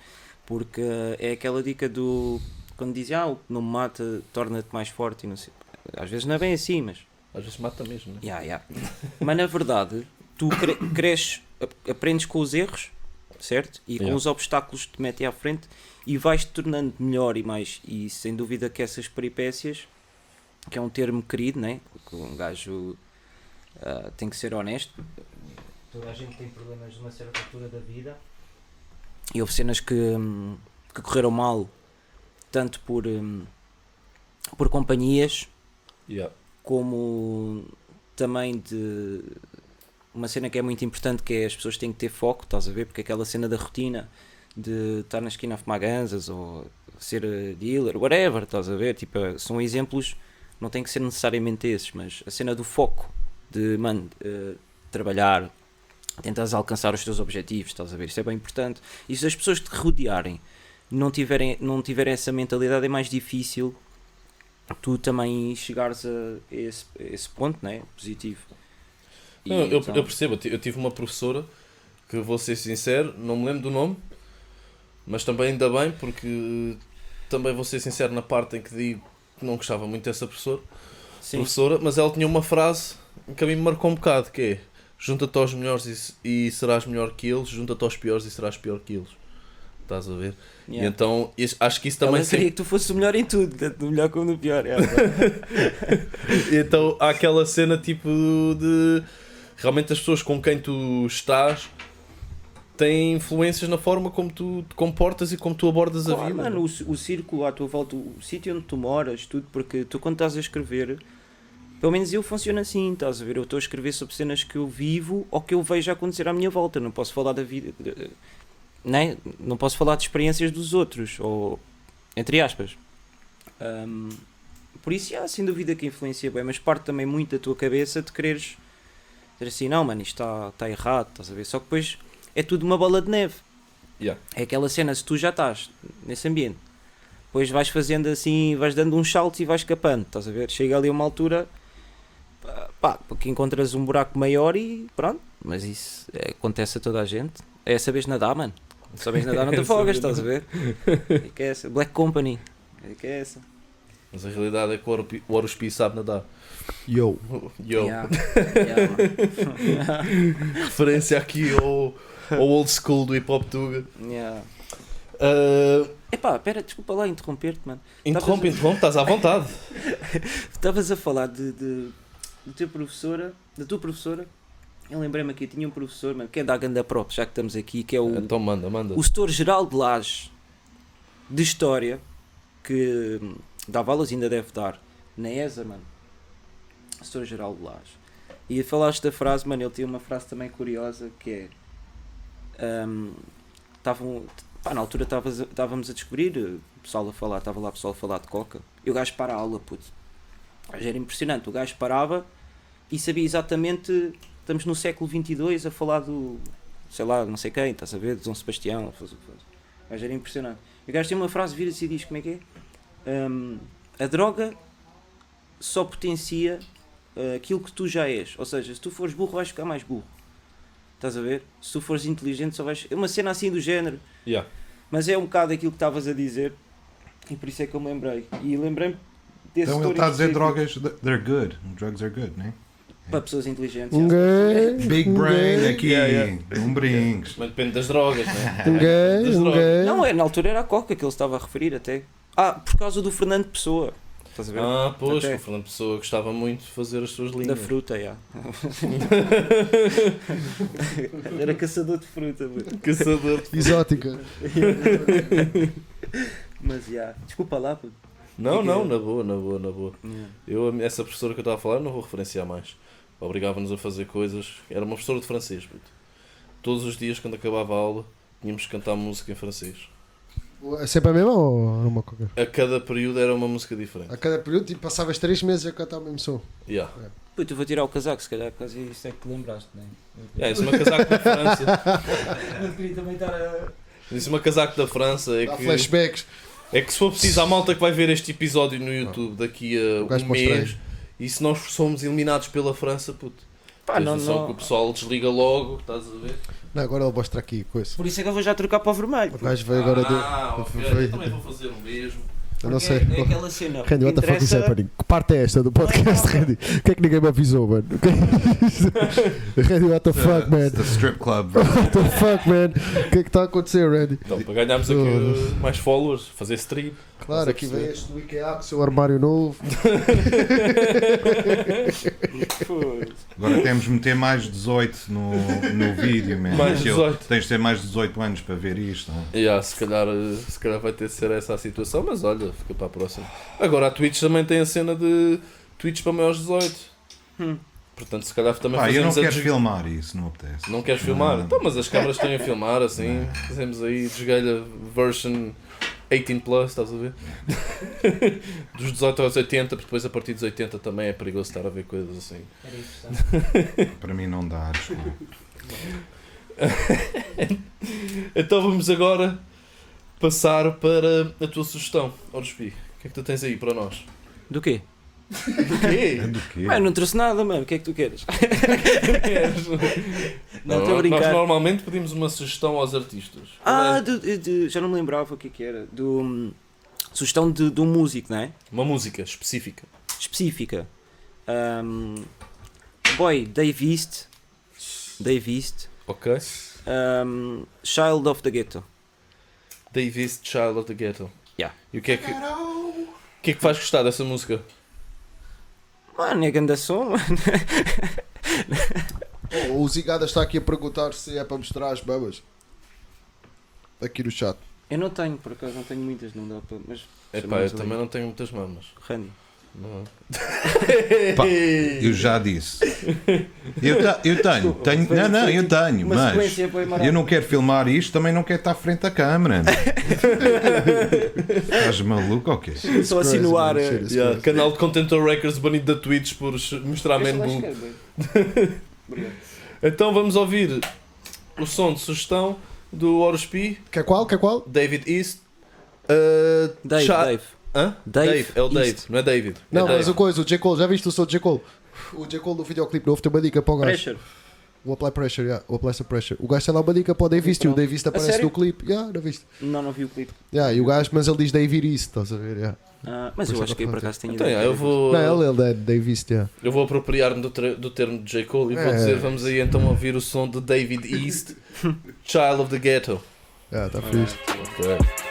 Porque é aquela dica do. Quando dizem, ah, o que não me mata torna-te mais forte e não sei. Às vezes não é bem assim, mas Às vezes mata mesmo, né? Ya, ya. Mas na verdade, tu cre cresces, ap- aprendes com os erros certo? E com Yeah. os obstáculos que te metem à frente e vais te tornando melhor e mais. E sem dúvida que essas peripécias, que é um termo querido, né? Porque um gajo ah, tem que ser honesto. Toda a gente tem problemas numa certa altura da vida. E houve cenas que, hum, que correram mal, tanto por, hum, por companhias Yeah. como também de uma cena que é muito importante que é as pessoas têm que ter foco, estás a ver? Porque aquela cena da rotina de estar na esquina a fumar ganzas ou ser dealer, whatever, estás a ver? Tipo, são exemplos, não tem que ser necessariamente esses, mas a cena do foco, de, mano, eh, trabalhar, tentares alcançar os teus objetivos, estás a ver? Isso é bem importante. E se as pessoas te rodearem não tiverem, não tiverem essa mentalidade, é mais difícil tu também chegares a esse, a esse ponto, né? Positivo. E Não, eu, então- eu percebo, eu ti- eu tive uma professora que vou ser sincero, não me lembro do nome, mas também ainda bem, porque também vou ser sincero na parte em que digo que não gostava muito dessa professora, Sim. professora mas ela tinha uma frase que a mim me marcou um bocado, que é junta-te aos melhores e, e serás melhor que eles, junta-te aos piores e serás pior que eles. Estás a ver? E Yeah. então isso- acho que isso Ela também queria que tu fosses o melhor em tudo, tanto no melhor como no pior. é. [LAUGHS] Então há aquela cena tipo de realmente as pessoas com quem tu estás têm influências na forma como tu te comportas e como tu abordas a Claro, vida. mano, o, o círculo à tua volta, o sítio onde tu moras, tudo, porque tu quando estás a escrever, pelo menos eu funciono assim, estás a ver? Eu estou a escrever sobre cenas que eu vivo ou que eu vejo acontecer à minha volta, não posso falar da vida, né? não posso falar de experiências dos outros, ou entre aspas. Ahm, por isso, há sem dúvida que influencia bem, mas parte também muito da tua cabeça de quereres dizer assim, não, mano, isto está tá errado, estás a ver? Só que depois é tudo uma bola de neve. Yeah. É aquela cena, se tu já estás nesse ambiente, depois vais fazendo assim, vais dando uns saltos e vais escapando, estás a ver? Chega ali a uma altura, pá, pá, porque encontras um buraco maior e pronto. Mas isso é, acontece a toda a gente. É saberes nadar, mano. Se sabes nadar, não te [LAUGHS] afogas, estás a ver? É que é essa. Black Company. É que é essa. Mas a realidade é que o Oruspi- o Oruspi sabe nadar. Yo. Yo, Yeah. Yeah, [LAUGHS] [LAUGHS] referência aqui ao, ao old school do hip hop Tuga. Yeah. Uh, Epá, pera, desculpa lá interromper-te, mano. interrompe, interrompe, estás à vontade. Estavas a falar de, de, da tua professora, da tua professora. Eu lembrei-me aqui, tinha um professor, mano, que é da Ganda Prop, já que estamos aqui, que é o, Então manda, manda. o setor geral de Laje de História, que hum, dava aulas e ainda deve dar na ESA, mano. Setor geral de Laje. E falaste da frase, mano, ele tinha uma frase também curiosa que é. hum, Estavam. pá, na altura estávamos a descobrir, eh, o pessoal a falar, estava lá o pessoal a falar de coca. E o gajo para a aula, puto. Era impressionante, o gajo parava e sabia exatamente. Estamos no século XXII a falar do. sei lá, não sei quem, estás a ver? De Dom Sebastião, faz o que faz. Mas era impressionante. O gajo tem uma frase, vira-se e diz: como é que é? Hum, a droga só potencia uh, aquilo que tu já és. Ou seja, se tu fores burro, vais ficar mais burro. Estás a ver? Se tu fores inteligente, só vais. É uma cena assim do género. Yeah. Mas é um bocado aquilo que estavas a dizer. E por isso é que eu me lembrei. E lembrei-me desse Então ele está a dizer drogas, they're good. Drugs are good, né? Para pessoas inteligentes. Um yeah. gay. Big um brain aqui, Yeah, yeah. não brinques. Mas depende das drogas, né? [LAUGHS] Um gay. Um gay. Não, é, na altura era a Coca que ele estava a referir até. Ah, por causa do Fernando Pessoa. Estás a ver? Ah, pois, Até. o Fernando Pessoa gostava muito de fazer as suas Da linhas. fruta, já. [LAUGHS] Era caçador de fruta, mano. Caçador. Exótica. [LAUGHS] Mas já. Desculpa lá, puto. Não, não, na boa, na boa, na boa. Yeah. Eu, essa professora que eu estava a falar, não vou referenciar mais. Obrigava-nos a fazer coisas. Era uma professora de francês, puto. Todos os dias, quando acabava a aula, tínhamos que cantar música em francês. É sempre a mesma ou é uma coisa? A cada período era uma música diferente. A cada período, tipo, passavas 3 meses a cantar o mesmo som. Yeah. Puto, eu vou tirar o casaco, se calhar, caso isso é que te lembraste, não É, isso é uma casaco da França. [LAUGHS] Não queria também estar a. Isso é uma casaco da França. É Dá que, flashbacks. é que se for preciso, há malta que vai ver este episódio no YouTube daqui a um mês. E se nós somos eliminados pela França, puto. Pá, não, não. que o pessoal desliga logo, estás a ver? Não, agora ele mostra aqui coisa. Por isso é que eu vou já trocar para o vermelho. O gajo veio agora de. Ah, ok, foi- eu também vou fazer o mesmo. Eu não sei. É, é aquela cena. Randy, what the fuck is happening? Que parte é esta do podcast, [LAUGHS] Randy? O que é que ninguém me avisou, mano? É? Randy, what the fuck, man? The strip club. [LAUGHS] What the fuck, man? O que é que está a acontecer, Randy? Então, para ganharmos aqui uh, mais followers, fazer stream. Claro, aqui vem este do IKEA com o seu armário novo. [LAUGHS] Agora temos de meter mais 18 no, no vídeo, man. Mais Que eu- 18. Tens de ter mais 18 anos para ver isto. não? Yeah, se, calhar, uh, se calhar vai ter de ser essa a situação, mas olha, fica para a próxima. Agora a Twitch também tem a cena de Twitch para maiores de 18. Hum. Portanto, se calhar também Pá, eu não quero des- filmar isso, não apetece. Não queres filmar? Não. Então, mas as câmaras estão a filmar assim. Fazemos aí desgalha version 18 plus, estás a ver? [LAUGHS] Dos 18 aos 80, porque depois a partir dos 80 também é perigoso estar a ver coisas assim. Era interessante. [LAUGHS] Para mim não dá, desculpa. [LAUGHS] Então vamos agora passar para a tua sugestão, Orospi. O que é que tu tens aí para nós? Do quê? O quê? [LAUGHS] Do quê? Mano, não trouxe nada, mano. O que é que tu queres? [LAUGHS] Não, estou a Nós brincar. normalmente pedimos uma sugestão aos artistas. Ah, do- de- de- já não me lembrava o que é que era. Do, hum, sugestão de, de um músico, não é? Uma música específica. Específica. Um, boy, Dave East. Dave East. Ok? Um, Child of the Ghetto. Davis Child of the Ghetto. Yeah. E o que é que, o que é que faz gostar dessa música? Mano, é grande som. Oh, o Zigada está aqui a perguntar se é para mostrar as babas. Aqui no chat. Eu não tenho, por acaso, não tenho muitas, não dá para. Mas. Epá, eu também não tenho muitas mamas. Randy. Pá, [LAUGHS] Eu já disse. Eu, ta- eu tenho, tenho. Não, não, eu tipo tenho, mas. Eu não quero filmar isto, também não quero estar frente à câmera. [LAUGHS] Estás maluco ou quê? Só assim no ar. é. Yeah, canal de Contentor Records banido da Twitch por mostrar Man lá Boom. Obrigado. [LAUGHS] Então vamos ouvir o som de sugestão do Orospi, Quer qual? Quer qual? David East. uh, Dave, Dave. Hã? Dave É o Dave, East. não é David. é Não, Dave. mas o coisa, o J. Cole, já viste o som do J. Cole? O J. Cole no videoclipe novo tem uma dica para o gajo. Pressure. O Apply Pressure, yeah. o Apply some Pressure. O gajo tem lá uma dica para o Davis e o Davis aparece sério? no clipe. Yeah, não viste? Não, não vi o clipe. Yeah, e o gajo, mas ele diz David East, estás a ver? Yeah. Ah, mas Por eu isso acho é que aí por acaso tenho Então, ideia. eu vou, Não, ele é Davis, yeah. eu vou apropriar-me do, do termo de J. Cole e vou É. dizer: vamos aí então ouvir o som de David East, [LAUGHS] Child of the Ghetto. Yeah, tá fixe. Ok.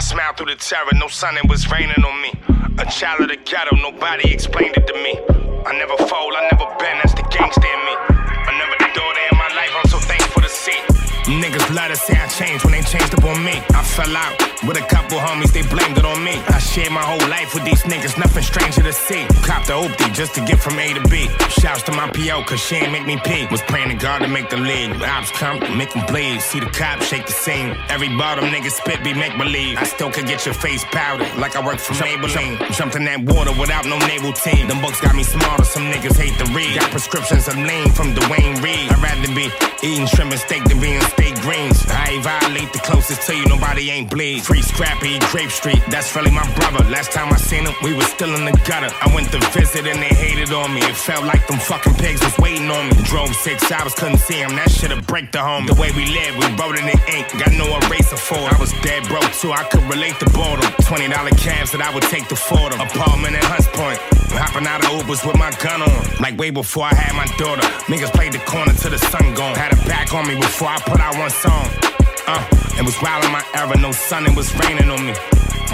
I smiled through the terror, no sun, it was raining on me. A child of the ghetto, nobody explained it to me. I never fold, I never been, that's the gangster in me. I never the daughter in my life, I'm so thankful to see. Niggas love to say I changed when they changed up on me. I fell out with a couple homies, they blamed it on me. I shared my whole life with these niggas, nothing stranger to see. Copped the oopty just to get from A to B. Shouts to my PO, cause she ain't make me pee. Was praying to God to make the league. Ops come, make them bleed. See the cops shake the scene. Every bottom nigga spit be make believe. I still could get your face powdered like I work for Maybelline. Jumped in that water without no naval team. Them books got me smarter, some niggas hate to read. Got prescriptions of lean from Dwayne Reed. I'd rather be eating shrimp and steak than being steak greens. I ain't violate the closest to you, nobody ain't bleed. Free Scrappy, Grape Street, that's really my brother. Last time I seen him, we was still in the gutter. I went to visit and they hated on me. It felt like them fucking pigs was waiting on me. Drove six hours, couldn't see him. That shit'll break the home. The way we live, we wrote it in ink. Got no eraser for it. I was dead broke too, I could relate to boredom. $20 cabs that I would take to Fordham. Apartment in Hunts Point. Hopping out of Ubers with my gun on. Like way before I had my daughter. Niggas played the corner till the sun gone. Had it back on me before I put out one song. Uh, it was wild in my era, no sun, it was raining on me.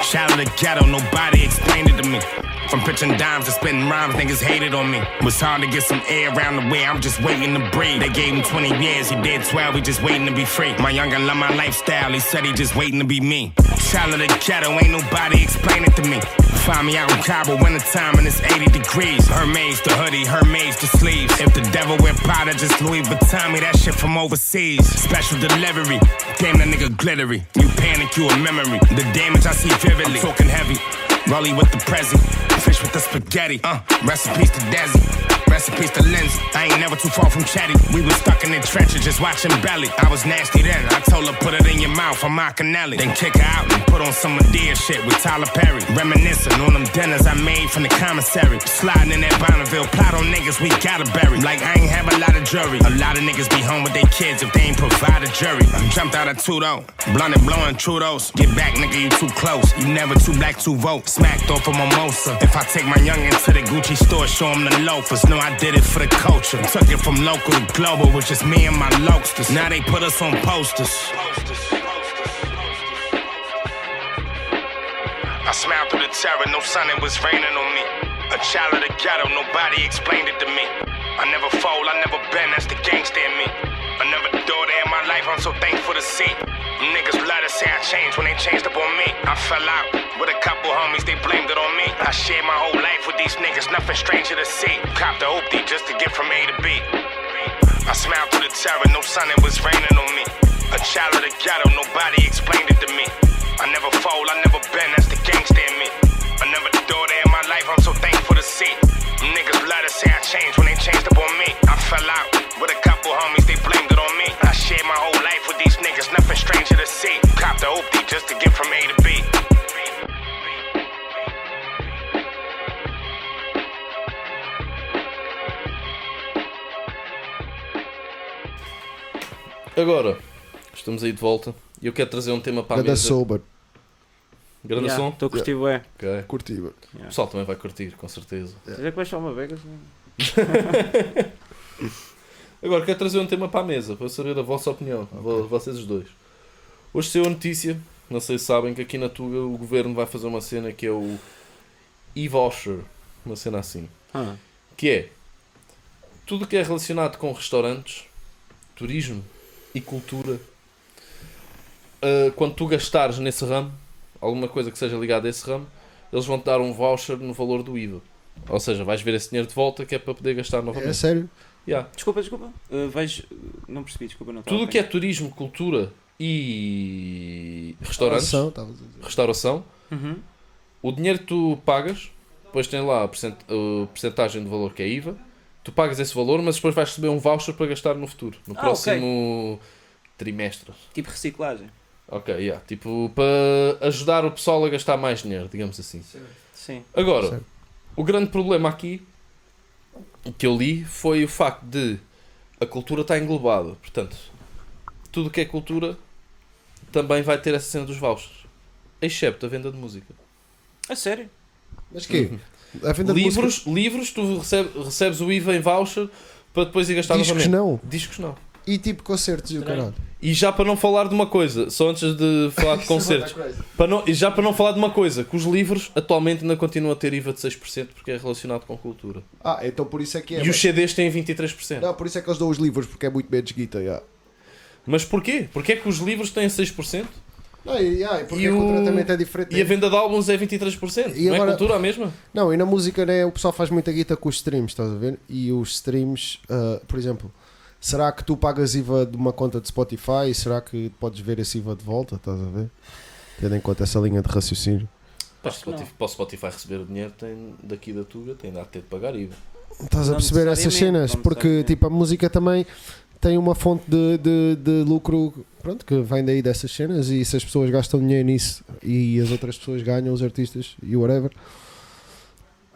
Child of the ghetto, nobody explained it to me. From pitching dimes to spitting rhymes, niggas hated on me. It was hard to get some air around the way, I'm just waiting to breathe. They gave him 20 years, he did 12, he just waiting to be free. My younger love my lifestyle, he said he just waiting to be me. Child of the ghetto, ain't nobody explain it to me. Find me out in Cabo, wintertime, and it's 80 degrees. Hermes the hoodie, Hermes the sleeves. If the devil wear Prada, just Louis Vuitton, me that shit from overseas. Special delivery, damn that nigga glittery. You panic, you a memory. The damage I see vividly. I'm talking heavy. Rolly with the prezi, fish with the spaghetti. Uh, recipes to Desi. Recipes to Lindsay. I ain't never too far from chatty. We was stuck in the trenches just watching belly. I was nasty then. I told her put it in your mouth. I'm Macanelli. Then kick her out and put on some Medea shit with Tyler Perry. Reminiscing on them dinners I made from the commissary. Sliding in that Bonneville plot on niggas we gotta bury. Like I ain't have a lot of jury. A lot of niggas be home with their kids if they ain't provide a jury. I jumped out of Tudo. Blunt and blowing Trudeau's. Get back, nigga, you too close. You never too black to vote. Smacked off a mimosa. If I take my young to the Gucci store, show him the loafers. No, I did it for the culture. Took it from local to global, which is me and my lokesters. Now they put us on posters. I smiled through the terror, no sun, it was raining on me. A child of the ghetto, nobody explained it to me. I never fold, I never bend, that's the gangster in me. Another daughter in my life, I'm so thankful to see. Niggas love to say I changed when they changed up on me. I fell out with a couple homies, they blamed it on me. I shared my whole life with these niggas, nothing stranger to see. Copped the hoopty just to get from A to B. I smiled through the terror, no sun, it was raining on me. A child of the ghetto, nobody explained it to me. I never fold, I never bend, that's the gangster in me. Another daughter in my life, I'm so thankful to see. Niggas love to say I changed when they changed up on me. I fell out with a couple homies, they blamed it on me. I shared my whole life with these niggas, nothing stranger to see. Copped the hoopty just to get from A to B. Agora, estamos aí de volta e eu quero trazer um tema para a mesa. sober. Grande Yeah, som? Estou a curtir bué. Ok. Curti, mano. O pessoal também vai curtir, com certeza. Já que vais só uma Vegas? [LAUGHS] Agora, quero trazer um tema para a mesa, para saber a vossa opinião, vo- vocês os dois. Hoje saiu a notícia, não sei se sabem, que aqui na Tuga o governo vai fazer uma cena que é o e-voucher, uma cena assim. Ah, Que é tudo que é relacionado com restaurantes, turismo e cultura. ah, quando tu gastares nesse ramo, alguma coisa que seja ligada a esse ramo, eles vão te dar um voucher no valor do IVA. Ou seja, vais ver esse dinheiro de volta que é para poder gastar É novamente. sério? Yeah. Desculpa, desculpa. Uh, vais. Não percebi, desculpa, não Tudo a que é turismo, cultura e restaurantes, Ação, estavas a dizer. restauração, Uhum. o dinheiro que tu pagas, depois tem lá a percent- a percentagem do valor que é IVA, tu pagas esse valor, mas depois vais receber um voucher para gastar no futuro, no Ah, próximo trimestre. Tipo reciclagem. Ok, yeah. tipo para ajudar o pessoal a gastar mais dinheiro, digamos assim. Sim. Agora, Certo. o grande problema aqui que eu li foi o facto de a cultura está englobada. Portanto, tudo que é cultura também vai ter essa cena dos vouchers. Excepto a venda de música. A sério? Mas quê? A venda de música- Livros, livros tu recebe- recebes o IVA em voucher para depois ir gastar Discos novamente. não. Discos não. E tipo concertos e o caralho. E já para não falar de uma coisa, só antes de falar [LAUGHS] de concertos, para não, e já para não falar de uma coisa, que os livros atualmente ainda continuam a ter IVA de 6% porque é relacionado com cultura. Ah, então por isso é que é. e os CDs têm 23%. Não, por isso é que eles dão os livros, porque é muito menos guita, já. Mas porquê? Porquê é que os livros têm 6%? Não, e, ah, e porque E é o o- tratamento é diferente. E a venda de álbuns é 23%? E não agora- é cultura a mesma? Não, e na música né, o pessoal faz muita guita com os streams, estás a ver? E os streams, ah, por exemplo, será que tu pagas IVA de uma conta de Spotify? Será que podes ver esse IVA de volta? Estás a ver? Tendo em conta essa linha de raciocínio. Para o Spotify, para o Spotify receber o dinheiro tem, daqui da Tuga tem de ter de pagar IVA. Estás a perceber essas cenas? Porque tipo, a música também tem uma fonte de, de, de lucro pronto, que vem daí dessas cenas e se as pessoas gastam dinheiro nisso e as outras pessoas ganham, os artistas e whatever.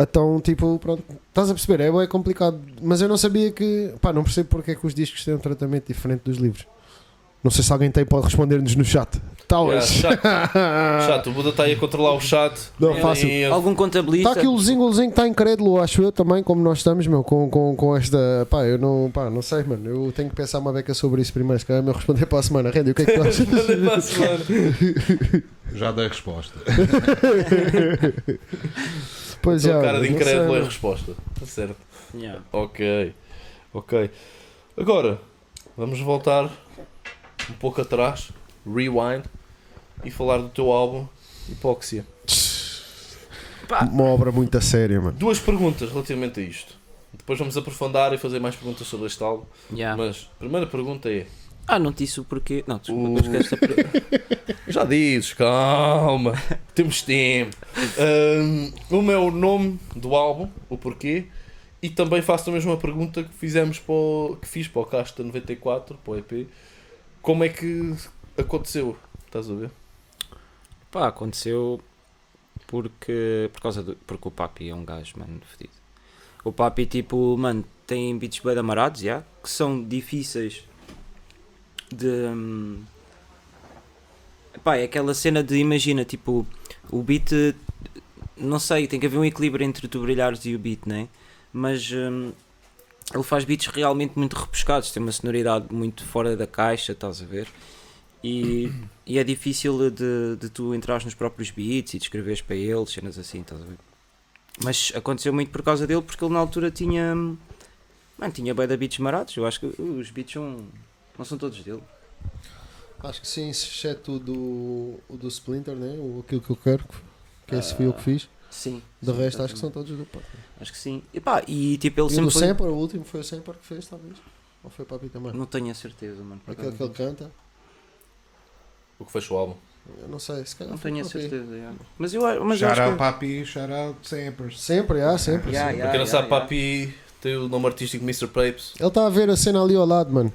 Então, tipo, pronto, estás a perceber? É, bué complicado, mas eu não sabia que, pá, não percebo porque é que os discos têm um tratamento diferente dos livros. Não sei se alguém tem, pode responder-nos no chat. Talvez. Yeah, chato, [LAUGHS] chato, o Buda está aí a controlar o chat. Não, fácil. e- Algum contabilista? Está aqui o Luzinho, o Luzinho está incrédulo, acho eu também, como nós estamos, meu, com, com, com esta. Pá, eu não, pá, não sei, mano. Eu tenho que pensar uma beca sobre isso primeiro. Se calhar me responder para a semana. Randy, o que é que tu [LAUGHS] achas? Para a semana. [LAUGHS] Já dei a resposta. Pois já. cara de incrédulo é a resposta. Está certo. Yeah. Ok. Ok. Agora, vamos voltar um pouco atrás, rewind, e falar do teu álbum Hipóxia. Uma obra muito a séria, mano. Duas perguntas relativamente a isto. Depois vamos aprofundar e fazer mais perguntas sobre este álbum. Yeah. Mas a primeira pergunta é: Ah, não te disse o porquê. Não, desculpa, O- eu esqueci a pergunta. [LAUGHS] Já dizes, calma, [LAUGHS] temos tempo. É o nome do álbum, o porquê, E também faço a mesma pergunta que fizemos para o, que fiz para o Casta 94, para o EP. Como é que aconteceu? Estás a ver? Pá, aconteceu porque, por causa do, porque o Papi é um gajo, mano, fedido. O Papi, tipo, mano, tem beats bem amarados, já, que são difíceis de... hum, Pá, é aquela cena de, imagina, tipo, o beat, não sei, tem que haver um equilíbrio entre tu brilhares e o beat, né? Mas hum, ele faz beats realmente muito repescados, tem uma sonoridade muito fora da caixa, estás a ver? E, e é difícil de, de tu entrares nos próprios beats e de escreveres para eles, cenas assim, estás a ver? Mas aconteceu muito por causa dele, porque ele na altura tinha. Mano, tinha bem da beats marados. Eu acho que os beats são, não são todos dele. Acho que sim, exceto o do, o do Splinter, né? O, aquilo que eu quero, que esse foi eu que fiz. Sim. De sim, resto, acho que são todos do Papi. Acho que sim. E pá, e tipo, ele E o sempre foi. Samper, o último foi o Samper que fez, talvez. Ou foi o Papi também? Não tenho a certeza, mano. Aquele que ele canta. O que fecha o álbum. Eu não sei, se calhar Não tenho a certeza, já. Mas eu, mas eu Shout acho out que. papi, shout out sempre. Sempre, ah, sempre. Yeah, sempre. yeah. Para quem não sabe, yeah. Papi tem o nome artístico Mr. Papes. Ele está a ver a cena ali ao lado, mano.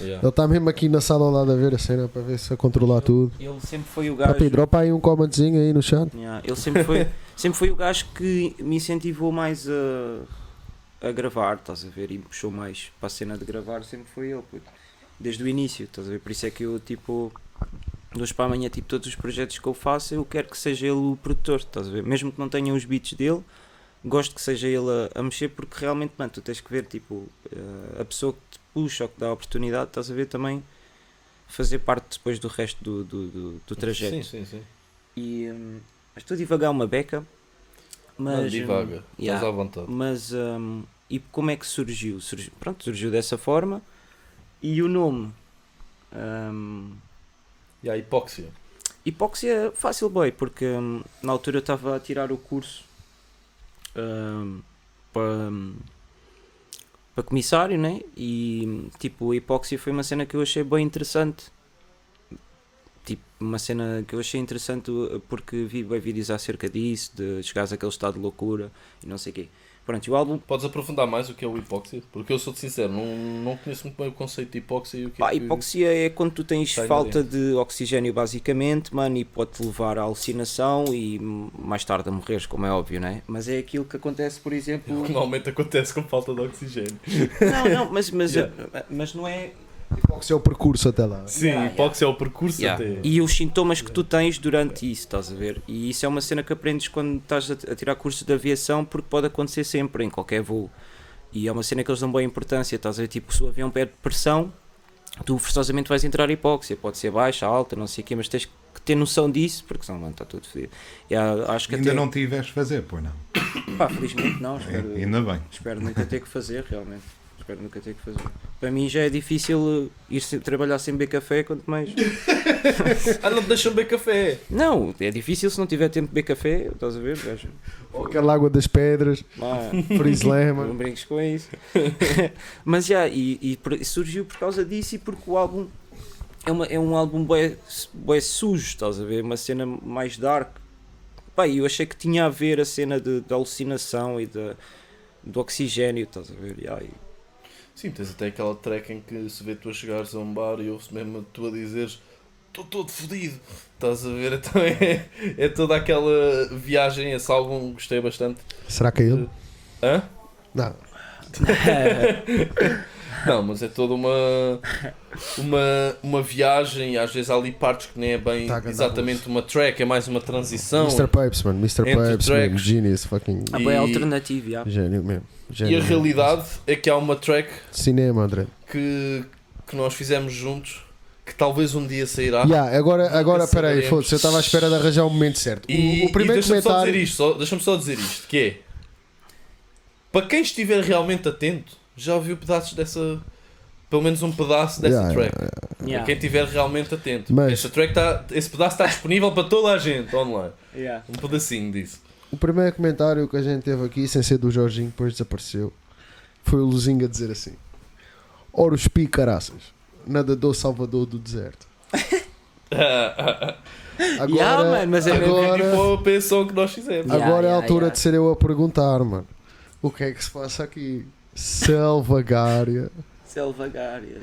Yeah. Ele está mesmo aqui na sala ao lado a ver a cena para ver se a controlar tudo. Ele sempre foi o gajo. Papi, dropa aí um commentzinho aí no chat. Yeah, ele sempre foi, [LAUGHS] sempre foi o gajo que me incentivou mais a, a gravar, estás a ver? E me puxou mais para a cena de gravar, sempre foi ele, puto. desde o início, estás a ver? Por isso é que eu, tipo, de hoje para amanhã, tipo, todos os projetos que eu faço, eu quero que seja ele o produtor, estás a ver? Mesmo que não tenha os beats dele, gosto que seja ele a, a mexer, porque realmente, mano, tu tens que ver, tipo, eh, a pessoa que te puxa ou que dá a oportunidade, estás a ver? Também fazer parte depois do resto do, do, do, do trajeto. Sim, sim, sim. E hum, estou a divagar uma beca, Mas, mas. divaga. hum, yeah, Estás à vontade. mas hum, e como é que surgiu? surgiu? Pronto, surgiu dessa forma. E o nome? hum, E a hipóxia. hipóxia fácil boy, porque hum, na altura eu estava a tirar o curso para, para comissário, né? E tipo, a hipóxia foi uma cena que eu achei bem interessante. Tipo, uma cena que eu achei interessante uh, porque vi bem vídeos acerca disso, de chegares àquele estado de loucura e não sei o quê. Pronto, o álbum Podes aprofundar mais o que é o hipóxia? Porque eu sou-te sincero, não, não conheço muito bem o conceito de hipóxia e o que Pá, é que... hipóxia é quando tu tens falta de oxigênio basicamente, mano, e pode-te levar à alucinação e mais tarde a morreres, como é óbvio, né? Mas é aquilo que acontece, por exemplo. [LAUGHS] Normalmente acontece com falta de oxigênio. Não, não, mas, mas, [LAUGHS] Yeah. mas não é. Qual que é o percurso até lá? Sim, Yeah, hipóxia é o percurso Yeah. até... E os sintomas que tu tens durante isso, estás a ver? E isso é uma cena que aprendes quando estás a, tirar curso de aviação, porque pode acontecer sempre, em qualquer voo. E é uma cena que eles dão boa importância, estás a ver? Tipo, se o avião perde pressão, tu forçosamente vais entrar em hipóxia. Pode ser baixa, alta, não sei o quê, mas tens que ter noção disso, porque senão, mano, está tudo fedido. E há- acho que Ainda até, não tiveste fazer, pois não. Pá, felizmente não, espero, É, Ainda bem. espero nunca ter que fazer, realmente. Espero nunca ter que fazer. Para mim já é difícil eh, ir trabalhar sem beber café, quanto mais. [LAUGHS] Ah, não te deixam beber café! Não, é difícil se não tiver tempo de beber café, estás a ver? gajo? Ou aquela água das pedras, Pá, Freeze [LAUGHS] não brinques com isso. [LAUGHS] Mas já, e, e surgiu por causa disso e porque o álbum é, uma, é um álbum bué, bué sujo, estás a ver? Uma cena mais dark. Pá, e eu achei que tinha a ver a cena de, da alucinação e da, do oxigênio, estás a ver? E- Sim, tens até aquela track em que se vê tu a chegares a um bar e ouve-se mesmo tu a dizeres estou todo fodido. Estás a ver? [LAUGHS] Então é, é toda aquela viagem, esse álbum gostei bastante. Será que é ele? Hã? Não. [LAUGHS] [LAUGHS] Não, mas é toda uma, uma, uma viagem e às vezes há ali partes que nem é bem Tá, exatamente uma track, é mais uma transição. Mr. Pipes, mano. Mr. Pipes, mesmo. Genius, fucking. Ah, E- bué alternativo, já. Gênio mesmo. E Gênio a mesmo. realidade é que há uma track Cinema, André. que, que nós fizemos juntos que talvez um dia sairá. Yeah, agora, agora peraí, foda-se, eu estava à espera de arranjar o momento certo. O- E, o, primeiro e deixa-me só comentário. dizer isto, só, deixa-me só dizer isto, que é para quem estiver realmente atento, já ouviu pedaços dessa. Pelo menos um pedaço dessa Yeah, track. yeah. Para quem estiver realmente atento. Mas- Essa track tá, esse pedaço está disponível para toda a gente online. Um pedacinho disso. O primeiro comentário que a gente teve aqui, sem ser do Jorginho, depois desapareceu, foi o Luzinho a dizer assim: Ora os pi caraças, nadador salvador do deserto. [LAUGHS] Agora, Ya, mano, mas é mesmo agora, Tipo a pensão que nós fizemos. Yeah, agora é a yeah, altura yeah. de ser eu a perguntar, mano. O que é que se passa aqui? Selvagária. Selvagária.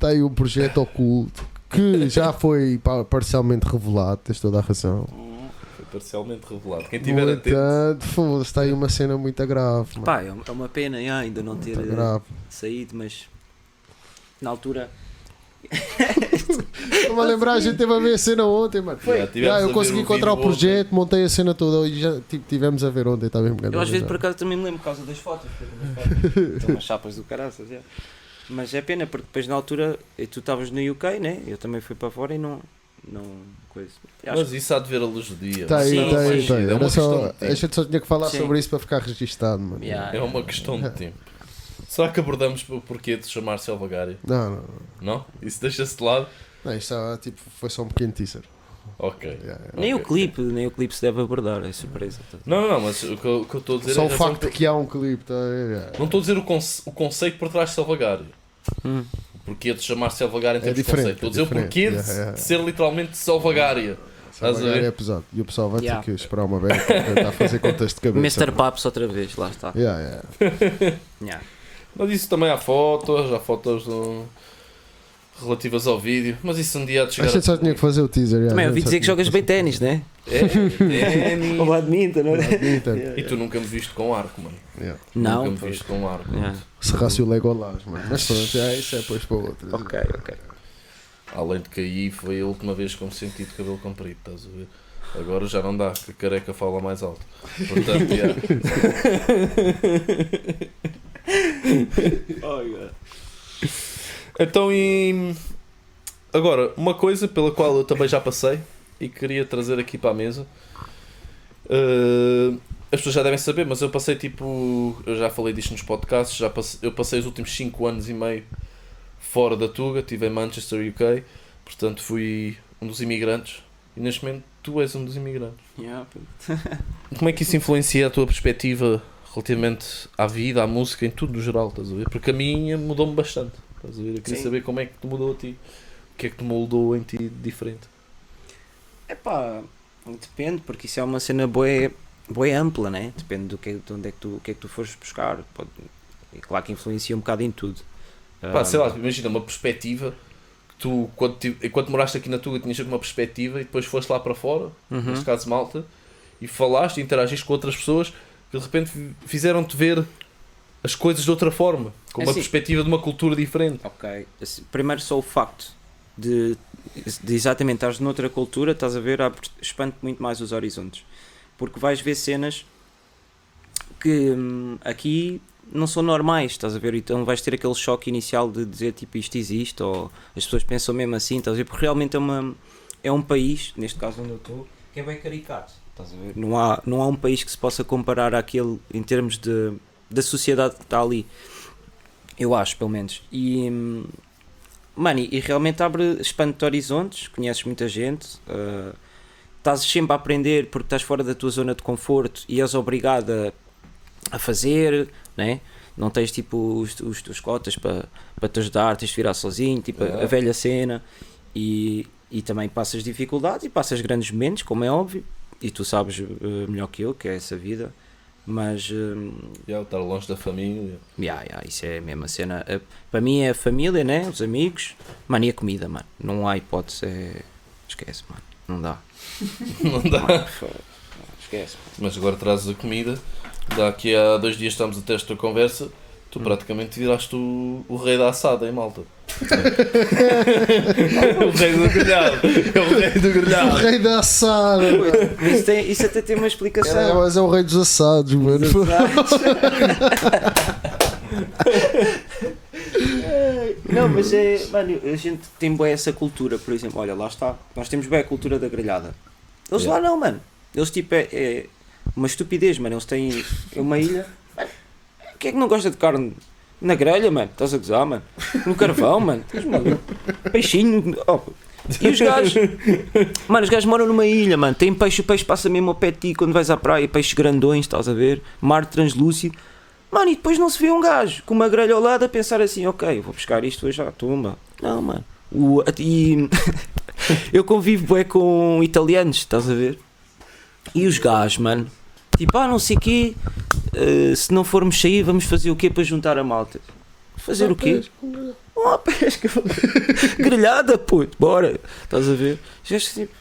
Tem um projeto oculto que já foi pa- parcialmente revelado, tens toda a razão. Foi parcialmente revelado. Quem tiver atento. foda-se, está aí uma cena muito grave. Mano. Pá, é é uma pena ainda não ter Muito eh, grave. saído, mas na altura. A lembrar, a gente teve a ver a cena ontem, mano. Já tivemos Já, a eu consegui encontrar o vídeo ontem. projeto, montei a cena toda e já tipo, tivemos a ver ontem, está mesmo Eu às vezes por acaso também me lembro por causa das fotos. [LAUGHS] São umas chapas do caraças, é. Mas é pena porque depois na altura tu estavas no UK, né? Eu também fui para fora e não. não coisa. Eu acho Mas isso há de ver a luz do dia. Está aí, está aí, está aí. É Era uma só, questão de a gente só tinha que falar Sim. sobre isso para ficar registado, mano. Yeah. É uma questão de tempo. Será que abordamos o porquê de chamar Selvagária? Não, não, não. Não? Isso deixa-se de lado? não isto só, tipo, foi só um pequeno teaser. Ok. Yeah, yeah. Nem Ok. o clipe, nem o clipe se deve abordar, é surpresa. Não, não, mas o que eu o que estou a dizer Só é o razão facto de que há um clipe, tá? Yeah. Não estou a dizer o, conce- o conceito por trás de Selvagária. Hum. Porquê de chamar Selvagária em É termos de diferente, conceito. Estou a dizer é o porquê diferente. de, Yeah, yeah. de ser literalmente Selvagária. Estás a Salvagar ver? é pesado. E o pessoal vai Yeah. ter que esperar uma beca para tentar fazer contas de cabeça. Mr. Paps outra vez, lá está. Yeah, yeah. [LAUGHS] Mas isso também há fotos, há fotos do- relativas ao vídeo. Mas isso um dia há de A chegar. gente só tinha que fazer o teaser. yeah, Também a ouvi dizer que jogas bem ténis, né? É, ténis. Ou badminton, não é? E tu nunca me viste com arco, mano. yeah. Não. Nunca me viste com arco. Yeah. Serrasse o Legolas, mano. Mas pronto, já, isso é depois para outro. Ok, ok. Além de que aí foi a última vez que eu me senti de cabelo comprido, estás a ver? Agora já não dá, que a careca fala mais alto. Portanto, [LAUGHS] yeah. Então e agora, uma coisa pela qual eu também já passei e queria trazer aqui para a mesa. eh, as pessoas já devem saber, mas eu passei tipo. Eu já falei disto nos podcasts, já passei, eu passei os últimos 5 anos e meio fora da Tuga, estive em Manchester, UK, portanto fui um dos imigrantes e neste momento tu és um dos imigrantes. Yeah. Como é que isso influencia a tua perspectiva relativamente à vida, à música, em tudo no geral, estás a ver? Porque a minha mudou-me bastante, estás a ver? Eu queria Sim. saber como é que te mudou a ti, o que é que te moldou em ti de diferente. É pá, depende, porque isso é uma cena boa, boa ampla, né? Depende do que, de onde é que tu, o que é que tu fores buscar. Pode, é claro que influencia um bocado em tudo. Pá, Ah, sei lá, imagina uma perspectiva que tu, quando, enquanto moraste aqui na Tuga, tinhas uma perspectiva e depois foste lá para fora, uhum. neste caso Malta, e falaste interagiste com outras pessoas que de repente fizeram-te ver as coisas de outra forma, com uma assim. perspectiva de uma cultura diferente. Ok. Assim, Primeiro só o facto de, de exatamente estares noutra cultura, estás a ver, expande muito mais os horizontes. Porque vais ver cenas que hum, aqui não são normais, estás a ver? Então vais ter aquele choque inicial de dizer tipo isto existe, ou as pessoas pensam mesmo assim, estás a ver? Porque realmente é, uma, é um país, neste caso onde eu estou, que é bem caricato. Não há, não há um país que se possa comparar àquele em termos de, da sociedade que está ali. Eu acho, pelo menos. E, hum, mano, e realmente abre, expande-te horizontes, conheces muita gente, ah, estás sempre a aprender porque estás fora da tua zona de conforto e és obrigado a, a fazer, né? não tens tipo os, os teus cotas para, para te ajudar, tens de virar sozinho, tipo a- a É. velha cena, e, e também passas dificuldades e passas grandes momentos, como é óbvio, e tu sabes eh, melhor que eu que é essa vida, mas hum, Já, estar longe da família. Ya, ya, isso é a mesma cena. Eh, Para mim é a família, né? Os amigos. Mano, e a comida, mano. Não há hipótese. É... Esquece, mano. Não dá. [LAUGHS] Não dá. Mano. Esquece. Mas agora trazes a comida. Daqui a dois dias estamos a ter esta conversa. Tu praticamente viraste o, o rei da assada em Malta. [LAUGHS] o rei do grelhado. É o rei do O grelhado. rei da assada. Isso, tem, isso até tem uma É, explicação. mas é o rei dos assados, mano. [LAUGHS] Não, mas é. Mano, a gente tem bem essa cultura, por exemplo. Olha, lá está. Nós temos bem a cultura da grelhada. Eles Yeah. lá não, mano. Eles tipo é, é uma estupidez, mano. Eles têm uma ilha. Quem é que não gosta de carne na grelha, mano? Estás a gozar, mano? No carvão, mano. Peixinho. oh. E os gajos. Mano, os gajos moram numa ilha, mano. Tem peixe, o peixe passa mesmo ao pé de ti quando vais à praia. Peixes grandões, estás a ver? Mar translúcido. Mano, e depois não se vê um gajo com uma grelha ao lado a pensar assim: ok, vou buscar isto hoje à tumba. Não, mano. O, e [LAUGHS] eu convivo bué com italianos, estás a ver? E os gajos, mano, tipo, ah, não sei o quê, eh, se não formos sair, vamos fazer o quê para juntar a malta? Fazer o quê? Uma pesca. [LAUGHS] Grelhada, puto, bora. Estás a ver? Gajos, tipo,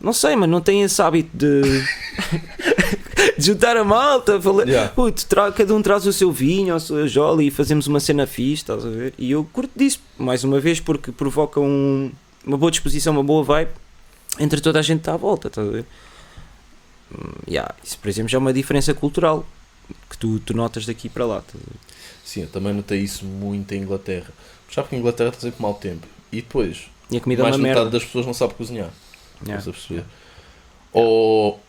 não sei, mas não têm esse hábito de, [LAUGHS] de juntar a malta. Falar, Yeah. puto, tra- cada um traz o seu vinho, a sua jola e fazemos uma cena fixe, estás a ver? E eu curto disso, mais uma vez, porque provoca um- uma boa disposição, uma boa vibe entre toda a gente que está à volta, estás a ver? Yeah, isso, por exemplo, já é uma diferença cultural que tu, tu notas daqui para lá. a ver? Sim, eu também notei isso muito em Inglaterra. Já porque em Inglaterra está sempre mau tempo. E depois, E a comida é mais uma de metade merda. das pessoas não sabe cozinhar. Yeah. Estás a perceber? Ou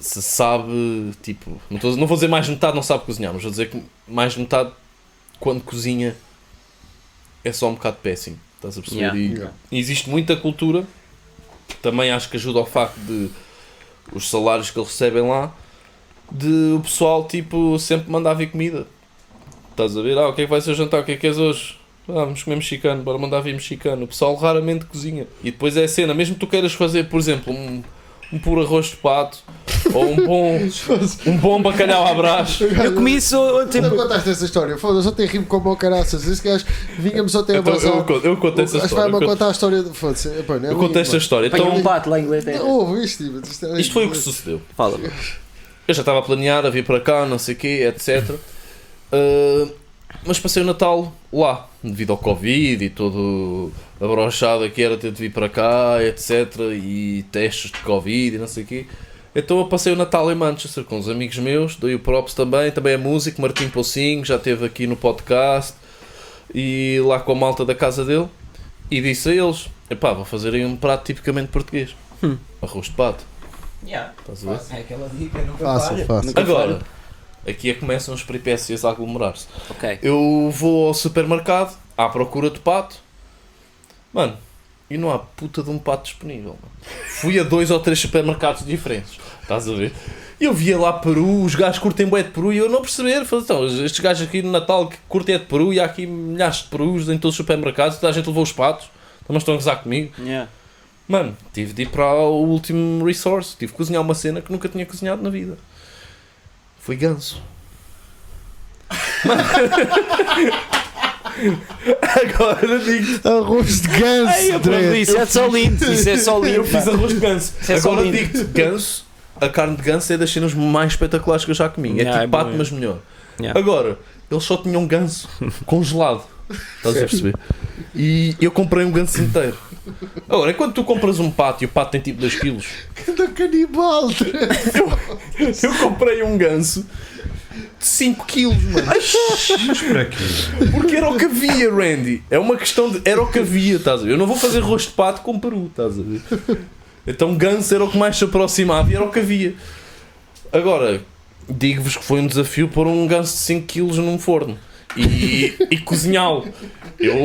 se sabe, tipo, não, estou- não vou dizer mais de metade não sabe cozinhar, mas vou dizer que mais de metade, quando cozinha, é só um bocado péssimo. Estás a perceber? Yeah. E, Yeah. e existe muita cultura, também acho que ajuda ao facto de os salários que eles recebem lá, de o pessoal, tipo, sempre mandar vir comida. Estás a ver? Ah, o que é que vai ser o jantar? O que é que és hoje? Ah, vamos comer mexicano, bora mandar vir mexicano. O pessoal raramente cozinha. E depois é a cena, mesmo que tu queiras fazer, por exemplo, um, um puro arroz de pato ou um bom, [LAUGHS] um bom bacalhau à brás. Eu comi isso ontem. Tu não contaste essa história, foda-se, ontem rimo com o caraças. Esse gajo vinha-me só até a Então, eu, conto- eu conto essa Acho que história. vai-me Eu a conto, contar a história de. Foda-se, epá, não é eu conto esta história. Apanhei um Então, pato lá em Inglaterra. Ouve isto, tipo, isto é- isto foi o que sucedeu. Fala. Eu já estava a planear a vir para cá, não sei o quê, etc. Uh, mas passei o Natal lá, devido ao Covid e todo a brochada que era ter de vir para cá, etc. E testes de Covid e não sei o quê. Então eu passei o Natal em Manchester com os amigos meus, dei o props também, também é músico, Martim Pocinho, já esteve aqui no podcast e lá com a malta da casa dele e disse a eles, epá, vou fazer aí um prato tipicamente português. Hum. Arroz de pato, Yeah. estás a ver? É aquela dica, nunca Fácil, falha. fácil. Agora. Aqui é que começam as peripécias a aglomerar-se. Eu vou ao supermercado à procura de pato, mano, e não há puta de um pato disponível. Mano. Fui a dois ou três supermercados diferentes, estás a ver? Eu via lá Peru, os gajos curtem bué de Peru e eu não perceber. Falei, então, estes gajos aqui no Natal que curtem é de Peru e há aqui milhares de Perus em todos os supermercados, toda a gente levou os patos, também estão a gozar comigo. Yeah. Mano, tive de ir para o último resource. Tive de cozinhar uma cena que nunca tinha cozinhado na vida. Foi ganso. [LAUGHS] Agora digo Arroz de ganso. Ai, eu Dre. isso é só lindo. Isso é só lindo. eu fiz arroz de ganso. Isso é só Agora lindo. digo-te, ganso, a carne de ganso é das cenas mais espetaculares que eu já comi. É Yeah, tipo é bom, pato, é. mas melhor. Yeah. Agora, eles só tinham ganso congelado. Estás a perceber? E eu comprei um ganso inteiro. Agora, enquanto tu compras um pato e o pato tem tipo 2 kg, Cada canibal. Dre. Eu comprei um ganso de 5 quilos, mano. Mas para quê? Porque era o que havia, Randy. É uma questão de. Era o que havia, estás a ver? Eu não vou fazer rosto de pato com peru, estás a ver? Então ganso era o que mais se aproximava e era o que havia. Agora, digo-vos que foi um desafio pôr um ganso de 5 quilos num forno e, e cozinhá-lo. Eu,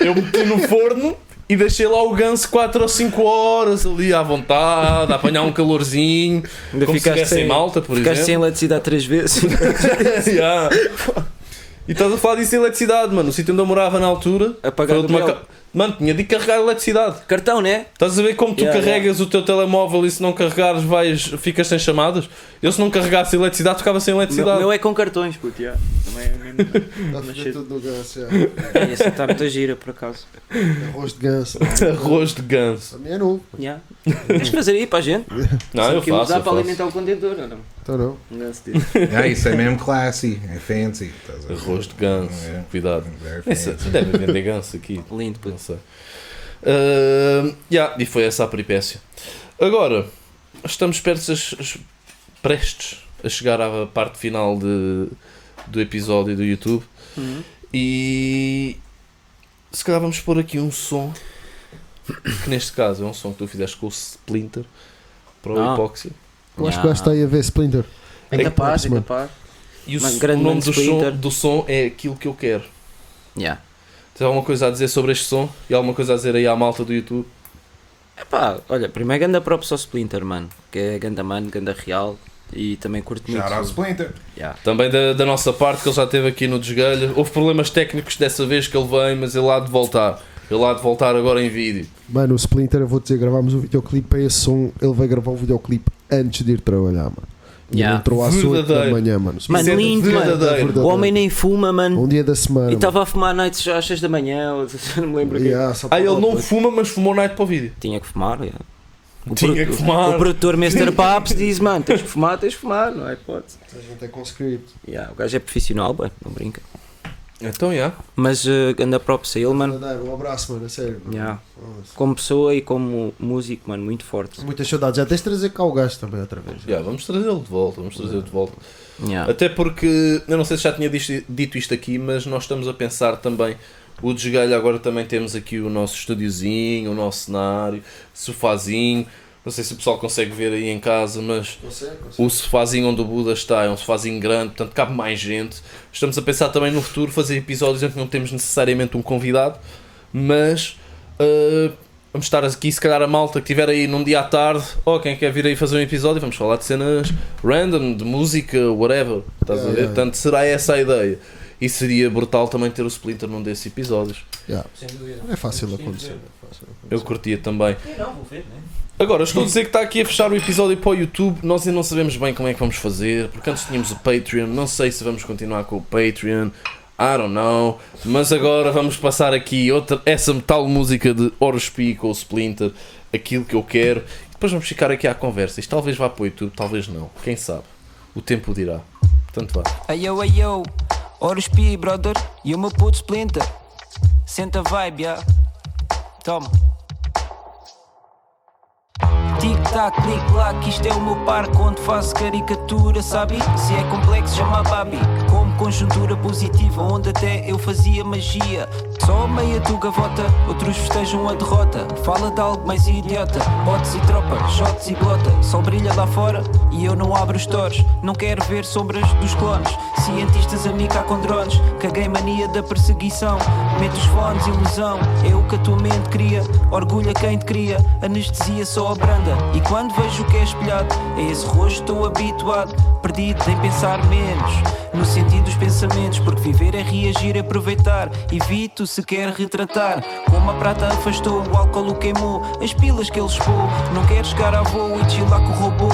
eu meti no forno. E deixei lá o ganso 4 ou 5 horas ali à vontade, a apanhar um calorzinho, Ainda como se ficaste em sem, malta, por ficaste exemplo. sem eletricidade três vezes. [LAUGHS] [LAUGHS] Yeah. E estás a falar disso em eletricidade, mano. O sítio onde eu morava na altura. Apagar foi Mano, tinha de carregar eletricidade. Cartão, né? Estás a ver como tu Yeah, carregas o teu telemóvel e se não carregares vais, ficas sem chamadas? Eu se não carregasse eletricidade ficava sem O meu, eletricidade. meu é com cartões, puto. yeah. Também é mesmo. [LAUGHS] Está a Mas fazer tudo no ganso. já. É, essa está muita gira, por acaso. Arroz de ganso. [LAUGHS] Arroz de ganso. A minha é novo. Yeah. Tens fazer aí para a gente. Não, Só eu que faço. Dá Eu para faço. alimentar o contentor, não? Então não. Ganso. [LAUGHS] Ah, isso é mesmo classy, é fancy. Arroz de ganso. É. Cuidado. Fancy. deve vender ganso aqui. Lindo, puto. Sei. Ah, yeah, e foi essa a peripécia. Agora, estamos prestes, prestes a chegar à parte final de, do episódio do YouTube Uhum. e se calhar vamos pôr aqui um som que neste caso é um som que tu fizeste com o Splinter para o Ah. Hipóxia. Eu acho que gajo está aí a ver Splinter. É capaz, é capaz. E o, o nome do som, do som é aquilo que eu quero. Yeah. Tens alguma coisa a dizer sobre este som? E alguma coisa a dizer aí à malta do YouTube? Epá, olha, primeiro ganda próprio ao Splinter, mano. Que é ganda mano, ganda real. E também curto muito. Out Splinter. Yeah. Também da, da nossa parte, que ele já esteve aqui no desgalho. Houve problemas técnicos dessa vez que ele vem, mas ele há de voltar. Ele há de voltar agora em vídeo. Mano, o Splinter, eu vou dizer, gravámos o videoclipe para esse som. Ele vai gravar o videoclipe antes de ir trabalhar, mano. E Yeah. entrou às 8 da manhã, mano. Mano, é lindo, mano. verdadeiro. O homem nem fuma, mano. Um dia da semana. E estava a fumar nights já às 6 da manhã, ou [LAUGHS] não me lembro. Yeah, só Ah, ele não depois. fuma, mas fumou night para o vídeo. Tinha que fumar, yeah. O Tinha que fumar. O produtor Mr. Paps diz, mano, tens de fumar, tens de fumar, não é hipótese. A gente é com script. Yeah, o gajo é profissional, não brinca. Então, já. Mas uh, anda próprio a ele, mano. Um abraço, mano, a sério. mano. Yeah. Como pessoa e como músico, mano, muito forte. Muitas saudades. Já tens de trazer cá o gajo também outra vez. Já, vamos trazê-lo de volta, vamos trazê-lo de volta. Yeah. Até porque, eu não sei se já tinha dito, dito isto aqui, mas nós estamos a pensar também, o desgalho agora também temos aqui o nosso estúdiozinho, o nosso cenário, sofazinho, não sei se o pessoal consegue ver aí em casa, mas Consegue, consegue. o sofazinho onde o Buda está é um sofazinho grande, portanto cabe mais gente. Estamos a pensar também no futuro fazer episódios em que não temos necessariamente um convidado, mas uh, vamos estar aqui, se calhar a malta que estiver aí num dia à tarde, ou quem quer vir aí fazer um episódio, vamos falar de cenas random, de música, whatever. Estás a Yeah, ver? yeah. Portanto, será essa a ideia. E seria brutal também ter o Splinter num desses episódios. Yeah. Sem dúvida. É fácil acontecer. ver. é fácil acontecer. Eu curtia também. É, não, vou ver, né? Agora, estou a dizer que está aqui a fechar o episódio para o YouTube. Nós ainda não sabemos bem como é que vamos fazer, porque antes tínhamos o Patreon. Não sei se vamos continuar com o Patreon. I don't know. Mas agora vamos passar aqui outra, essa metal música de Orospi com o Splinter. Aquilo que eu quero. E depois vamos ficar aqui à conversa. Isto talvez vá para o YouTube, talvez não. Quem sabe? O tempo dirá. Portanto, vá. Ayo, ayo, Horus P, brother, e o meu puto Splinter. Senta a vibe, ya. Toma. Tic-tac, clic-clac, isto é o meu parque onde faço caricatura, sabe? Se é complexo, chama Babi. Como conjuntura positiva, onde até eu fazia magia. Só meia tu gavota, outros festejam a derrota. Fala de algo mais idiota, botes e tropa, shots e glota. Sol brilha lá fora e eu não abro os toros. Não quero ver sombras dos clones. Cientistas a micar com drones, caguei mania da perseguição. Meto os fones, ilusão, é o que a tua mente cria. Orgulha quem te cria, anestesia só a branda. E quando vejo o que é espelhado, a esse rosto estou habituado. Perdido em pensar menos, no sentido dos pensamentos. Porque viver é reagir, é aproveitar. Evito se quer retratar. Como a prata afastou, o álcool o queimou. As pilas que ele expôs, não quero chegar a voo e chilar com o robô.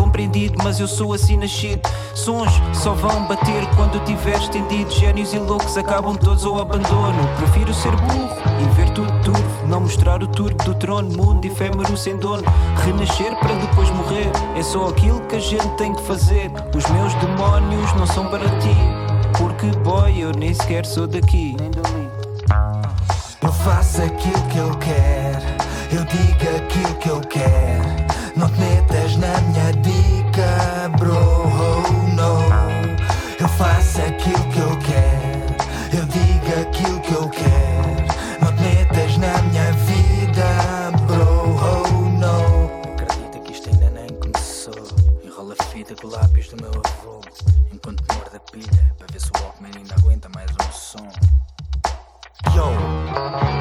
Incompreendido, mas eu sou assim nascido. Sons só vão bater quando tiver estendido. Génios e loucos acabam todos ao abandono. Prefiro ser burro e ver tudo turvo. Não mostrar o turbo do trono, mundo efêmero sem dono. Renascer para depois morrer. É só aquilo que a gente tem que fazer. Os meus demónios não são para ti. Porque, boy, eu nem sequer sou daqui. Eu faço aquilo que eu quero, eu digo aquilo que eu quero. Não te metas na minha dica, bro. Oh, no. Eu faço aquilo que eu quero, eu digo aquilo que eu quero. Não te metas na minha vida, bro. Oh, no. Acredita que isto ainda nem começou. Enrola a fita com lápis do meu avô. Enquanto morde a pilha, para ver se o Walkman ainda aguenta mais um som. Yo,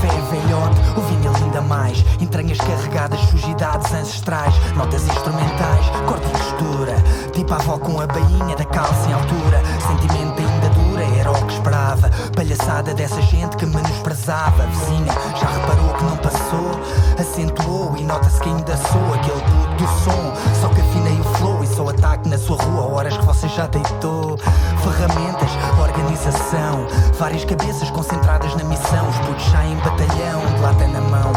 Wi-Fi é velhote, o vinho ainda mais. Entranhas carregadas, sujidades ancestrais. Notas instrumentais, corte e costura. Tipo a avó com a bainha da calça em altura. Sentimento era Palhaçada dessa gente que menosprezava. Vizinha, já reparou que não passou? Acentuou e nota-se que ainda sou aquele puto do som. Só que afinei o flow e só ataque na sua rua. Horas que você já deitou. Ferramentas, organização. Várias cabeças concentradas na missão. Os putos saem em batalhão, de lata na mão.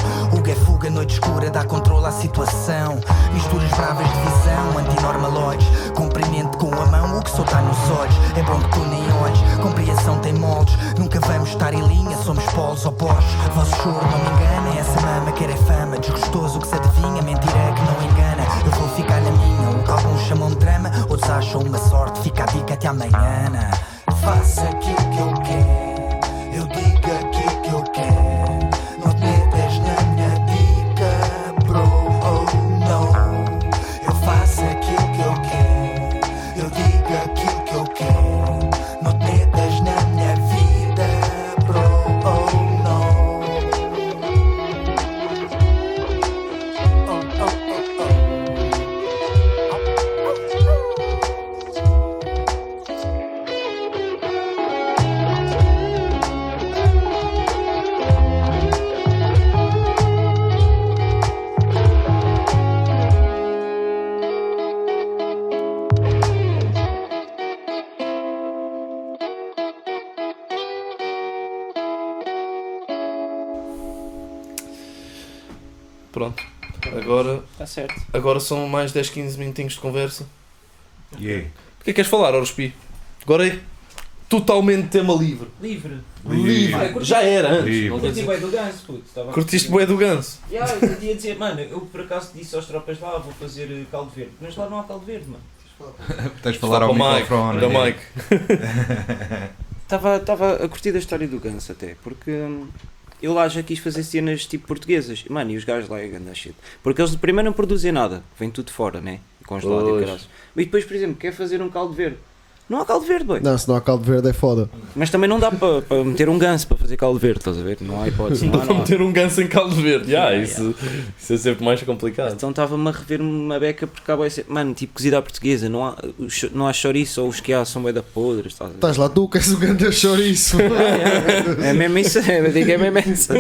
É fuga, noite escura, dá controle à situação. Misturas bravas de visão, antinormaloides. Compreende com a mão o que está nos olhos. É bom que tu nem olhes, compreensão tem moldes. Nunca vamos estar em linha, somos polos opostos. Vosso choro não me engana, essa mama quer é fama. Desgostoso que se adivinha, mentira que não engana. Eu vou ficar na minha, o que alguns chamam de drama, outros acham uma sorte. Fica a dica até amanhã. Faça aquilo que eu quero, agora são mais 10, 15 minutinhos de conversa. Yeah. O que é que queres falar, Orospi? Agora é totalmente tema livre. Livre. Livre. Já era antes. Livre. não quer Curti do ganso, puto. Estava a Curtiste bué do ganso. Yeah, eu ia dizer, mano, eu por acaso disse aos tropas lá, vou fazer eh, caldo verde. Mas lá não há caldo verde, mano. Tens de falar ao Para o Mike, microfone. o yeah. Mike. [LAUGHS] Estava a curtir da história do ganso até, porque hum, eu lá já quis fazer cenas tipo portuguesas. Mano, e os gajos lá é grande shit. Porque eles primeiro não produzem nada, vem tudo fora, né? Congelado e caralho. E depois, por exemplo, quer fazer um caldo verde. Não há caldo verde, boy. Não, se não há caldo verde é foda. Mas também não dá para para meter um ganso para fazer caldo verde, estás a ver? Não há hipótese. Não há, [LAUGHS] Para não há. meter um ganso em caldo verde. Yeah, Yeah, isso, isso é sempre mais complicado. Então estava-me a rever uma beca porque acaba a ser. Mano, tipo cozida à portuguesa, não há, não há chouriço ou os que há são bem da podres, estás lá tu que és o grande chouriço. [LAUGHS] É mesmo isso, eu digo é mesmo isso.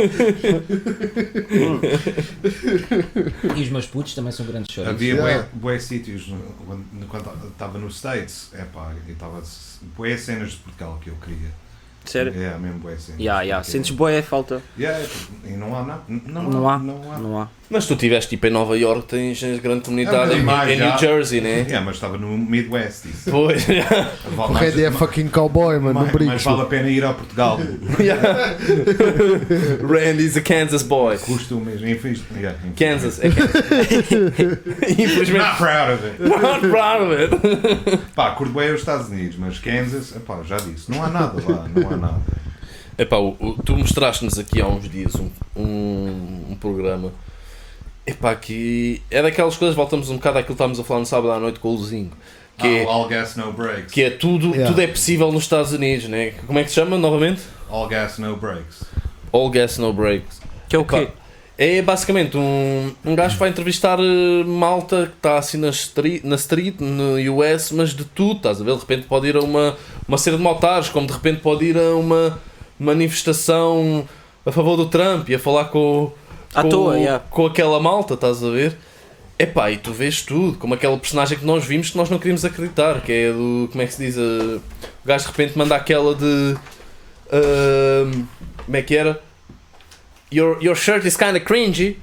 e os meus putos também são grandes chouriços. Havia Yeah. bué, bué sítios quando estava nos States, é pá, estava bué cenas de Portugal que eu queria. Sério? É, mesmo bué cenas. Ya, Porque- sentes boa é falta. Yeah, e não há nada. Não, Não há. Não há. Não há. Mas tu estiveste tipo em Nova York, tens grande comunidade É, em, mais em. New Jersey, né? Yeah, mas estava no Midwest. Isso. Pois, [LAUGHS] O Randy é fucking cowboy, mano, no mais, brinco. mais vale a pena ir a Portugal. [LAUGHS] Yeah. [LAUGHS] Randy's a Kansas boy. Custa o mesmo. Infeliz, yeah, infelizmente. Kansas, é Kansas. Infelizmente. Not proud of it. Not proud of it. Pá, curto bem os Estados Unidos, mas Kansas, epá, já disse, não há nada lá, não há nada. Epá, tu mostraste-nos aqui há uns dias um, um, um programa. Epá, que é daquelas coisas, voltamos um bocado àquilo que estávamos a falar no sábado à noite com o Luzinho. Que, Ah, é, all gas, no breaks. que é tudo, Yeah. tudo é possível nos Estados Unidos, né? Como é que se chama novamente? All gas, no breaks. All gas, no breaks. Que é o Epá, quê? É basicamente um, um gajo que vai entrevistar eh, malta que está assim na street, na street, no US, mas de tudo, estás a ver? De repente pode ir a uma, uma cena de motares, como de repente pode ir a uma manifestação a favor do Trump e a falar com, À com, toa, yeah. com aquela malta, estás a ver? Epá, e tu vês tudo, como aquela personagem que nós vimos que nós não queríamos acreditar, que é do. Como é que se diz? eh, o gajo de repente manda aquela de. ahm, como é que era? Your, your shirt is kinda cringy,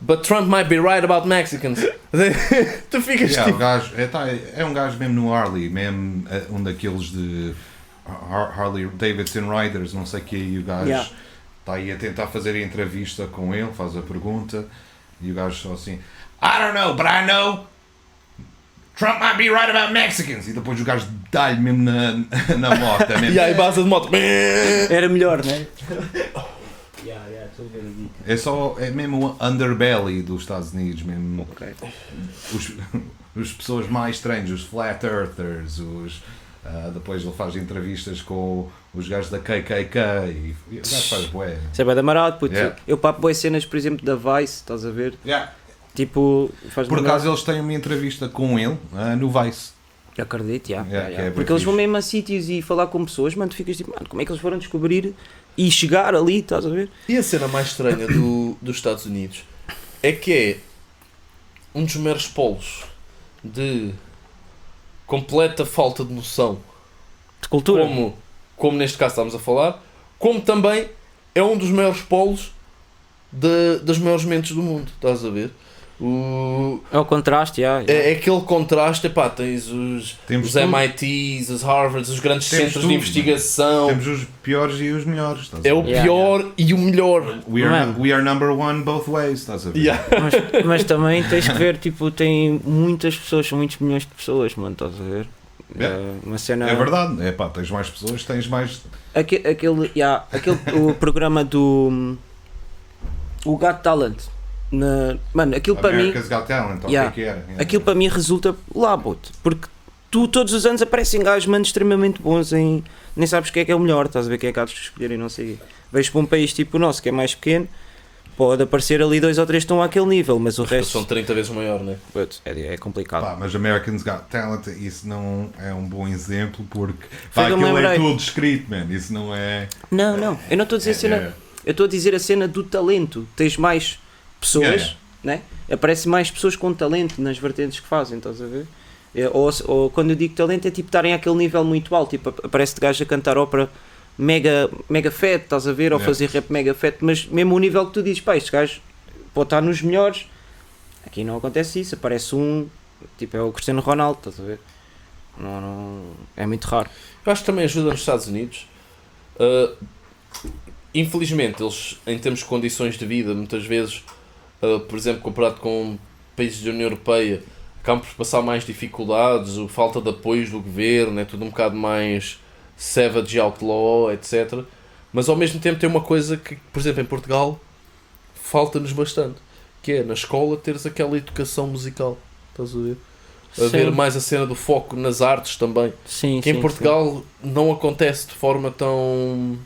but Trump might be right about Mexicans. [LAUGHS] tu ficas Yeah, o tipo. gajo, é, tá, é um gajo mesmo no Harley, mesmo eh, um daqueles de Har- Harley Davidson Riders, não sei o que, e o gajo Yeah. Está aí a tentar fazer a entrevista com ele, faz a pergunta, e o gajo só assim, I don't know, but I know Trump might be right about Mexicans, e depois o gajo dá-lhe mesmo na, na moto, é mesmo. [LAUGHS] E aí, base de moto. [LAUGHS] Era melhor, né? [LAUGHS] yeah, yeah, ver a dica. É só, é mesmo o underbelly dos Estados Unidos, mesmo. Ok. Os, os pessoas mais estranhas, os flat earthers, os. Ah, depois ele faz entrevistas com os gajos da KKK e, e o gajo faz bué. Isso é bem damarado, puto. Yeah. Eu papo boas cenas, por exemplo, da Vice, estás a ver? Yeah. Tipo, faz Por acaso eles têm uma entrevista com ele ah, no Vice. Eu acredito, yeah, Yeah, yeah, que yeah. é bem Porque eles vão mesmo a sítios e falar com pessoas, mano, tu ficas tipo, mano, como é que eles foram descobrir e chegar ali, estás a ver? E a cena mais estranha do, dos Estados Unidos é que é um dos meros polos de completa falta de noção De cultura. como, como neste caso estamos a falar, como também é um dos maiores polos de, das maiores mentes do mundo, estás a ver? O, É o contraste, yeah, yeah. é, é aquele contraste, epá, tens os, Temos os tudo. MITs, os Harvards, os grandes Temos centros tudo, de investigação. Temos os piores e os melhores. Estás É o? Yeah, pior e o melhor. We, are, Mano. we are number one both ways. Estás a ver? Yeah. [LAUGHS] Mas, mas também tens que ver, tipo, tem muitas pessoas, são muitos milhões de pessoas, mano, estás a ver? Yeah. É uma cena. É verdade. É pá, tens mais pessoas, tens mais. Aque- aquele, yeah, aquele o programa do. O Got Talent. Na, mano, aquilo para mim. Talent, ou Yeah. que é era? Yeah. Aquilo para mim resulta lá, bote. Porque tu todos os anos aparecem gajos, mano, extremamente bons em. Nem sabes quem é que é o melhor, estás a ver quem é que há de escolher e não sei o quê. Vejo para um país tipo o nosso, que é mais pequeno, pode aparecer ali dois ou três que estão àquele nível, mas o resto. São 30 vezes maior, né? É, é complicado. Pá, mas Americans Got Talent, isso não é um bom exemplo porque Foi pá, aquilo é lembrei. tudo escrito, man. Isso não é. Não, não, eu não estou a dizer a cena. é- Eu estou a dizer a cena do talento. Tens mais pessoas, Yeah, yeah. né? Aparece mais pessoas com talento nas vertentes que fazem, estás a ver? É, ou, ou quando eu digo talento é tipo estarem àquele nível muito alto. Tipo, aparece de gajo a cantar ópera mega, mega fat, estás a ver? Ou Yeah. fazer rap mega fat, mas mesmo o nível que tu dizes, pá, estes gajos pode estar nos melhores. Aqui não acontece isso, aparece um, tipo é o Cristiano Ronaldo, estás a ver? Não, não, é muito raro. Eu acho que também ajuda nos Estados Unidos. Uh, infelizmente, eles, em termos de condições de vida, muitas vezes, uh, por exemplo, comparado com países da União Europeia, acabam por passar mais dificuldades, o falta de apoios do governo, é tudo um bocado mais savage outlaw, etc. Mas ao mesmo tempo tem uma coisa que, por exemplo, em Portugal, falta-nos bastante, que é na escola teres aquela educação musical. Estás a ver? Haver Sim. mais a cena do foco nas artes também. Sim, Que sim, em Portugal não acontece de forma tão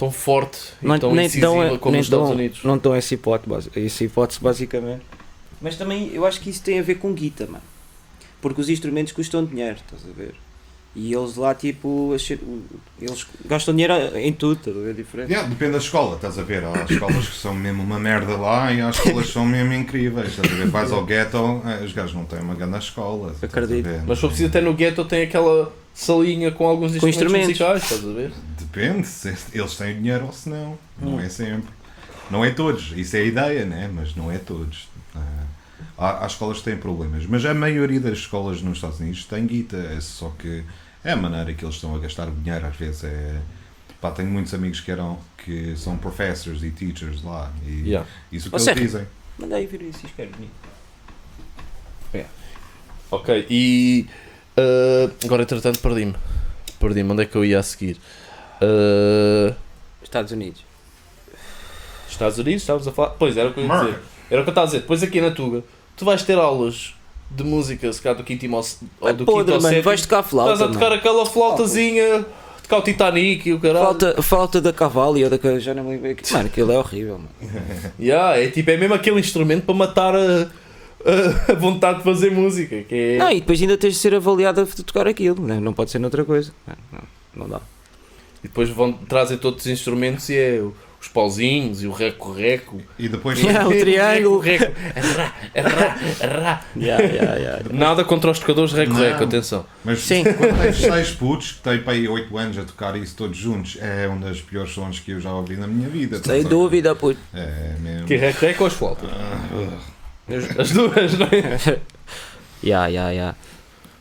tão forte e Não- tão nem incisiva dão- como nem nos Estados Unidos. Não estão essa hipótese, essa hipótese basicamente. Mas também eu acho que isso tem a ver com guita, mano. Porque os instrumentos custam dinheiro, estás a ver? E eles lá, tipo, eles gastam dinheiro em tudo, estás a ver? Diferente. Yeah, depende da escola, estás a ver? Há escolas que são mesmo uma merda lá e há escolas que são mesmo incríveis. Estás a ver? Vais ao ghetto, eh, os gajos não têm uma grande escola. Acredito. Mas se for preciso, até no ghetto tem aquela salinha com alguns Com instrumentos, instrumentos. musicais, estás a ver? Depende, se eles têm dinheiro ou se não. Não é sempre. Não é todos. Isso é a ideia, né? Mas não é todos. Ah, Há, há escolas que têm problemas. Mas a maioria das escolas nos Estados Unidos tem guita. É só que é a maneira que eles estão a gastar dinheiro. Às vezes é. Pá, tenho muitos amigos que eram que são professors e teachers lá. E Yeah. isso que eles Sérgio. dizem. Manda aí vir isso, espero bonito. Ok, e uh, agora entretanto perdi-me. Perdi-me, onde é que eu ia a seguir? Uh, Estados Unidos. Estados Unidos, estávamos a falar. Pois era o que eu ia dizer. Era o que eu estava a dizer. Depois aqui na Tuga, tu vais ter aulas de música, se calhar do quinto ou do Podre, quinto mano, sétimo. vais tocar flauta. Estás a tocar mano. aquela flautazinha, tocar o Titanic e o caralho. Flauta, flauta da Cavalli ou da. Já não me lembro. Mano, aquilo é horrível, mano. [LAUGHS] Yeah, é tipo, é mesmo aquele instrumento para matar a, a, a vontade de fazer música. Que é... Não, e depois ainda tens de ser avaliado a tocar aquilo, né? não pode ser noutra coisa. Não, não, não dá. E depois vão trazer todos os instrumentos e é os pauzinhos e o reco-reco. E depois. [LAUGHS] Yeah, o [LAUGHS] triângulo. Reco, arrá, arrá. Yeah, yeah, yeah. Nada contra os tocadores de reco-reco, atenção. Mas Sim. quando tens seis putos que têm para aí 8 anos a tocar isso todos juntos, é um dos piores sons que eu já ouvi na minha vida. Sem ver? dúvida, puto. É mesmo. Que reco-reco ou as flautas? Ah, As, as duas, não é? [LAUGHS] Yeah, yeah, yeah.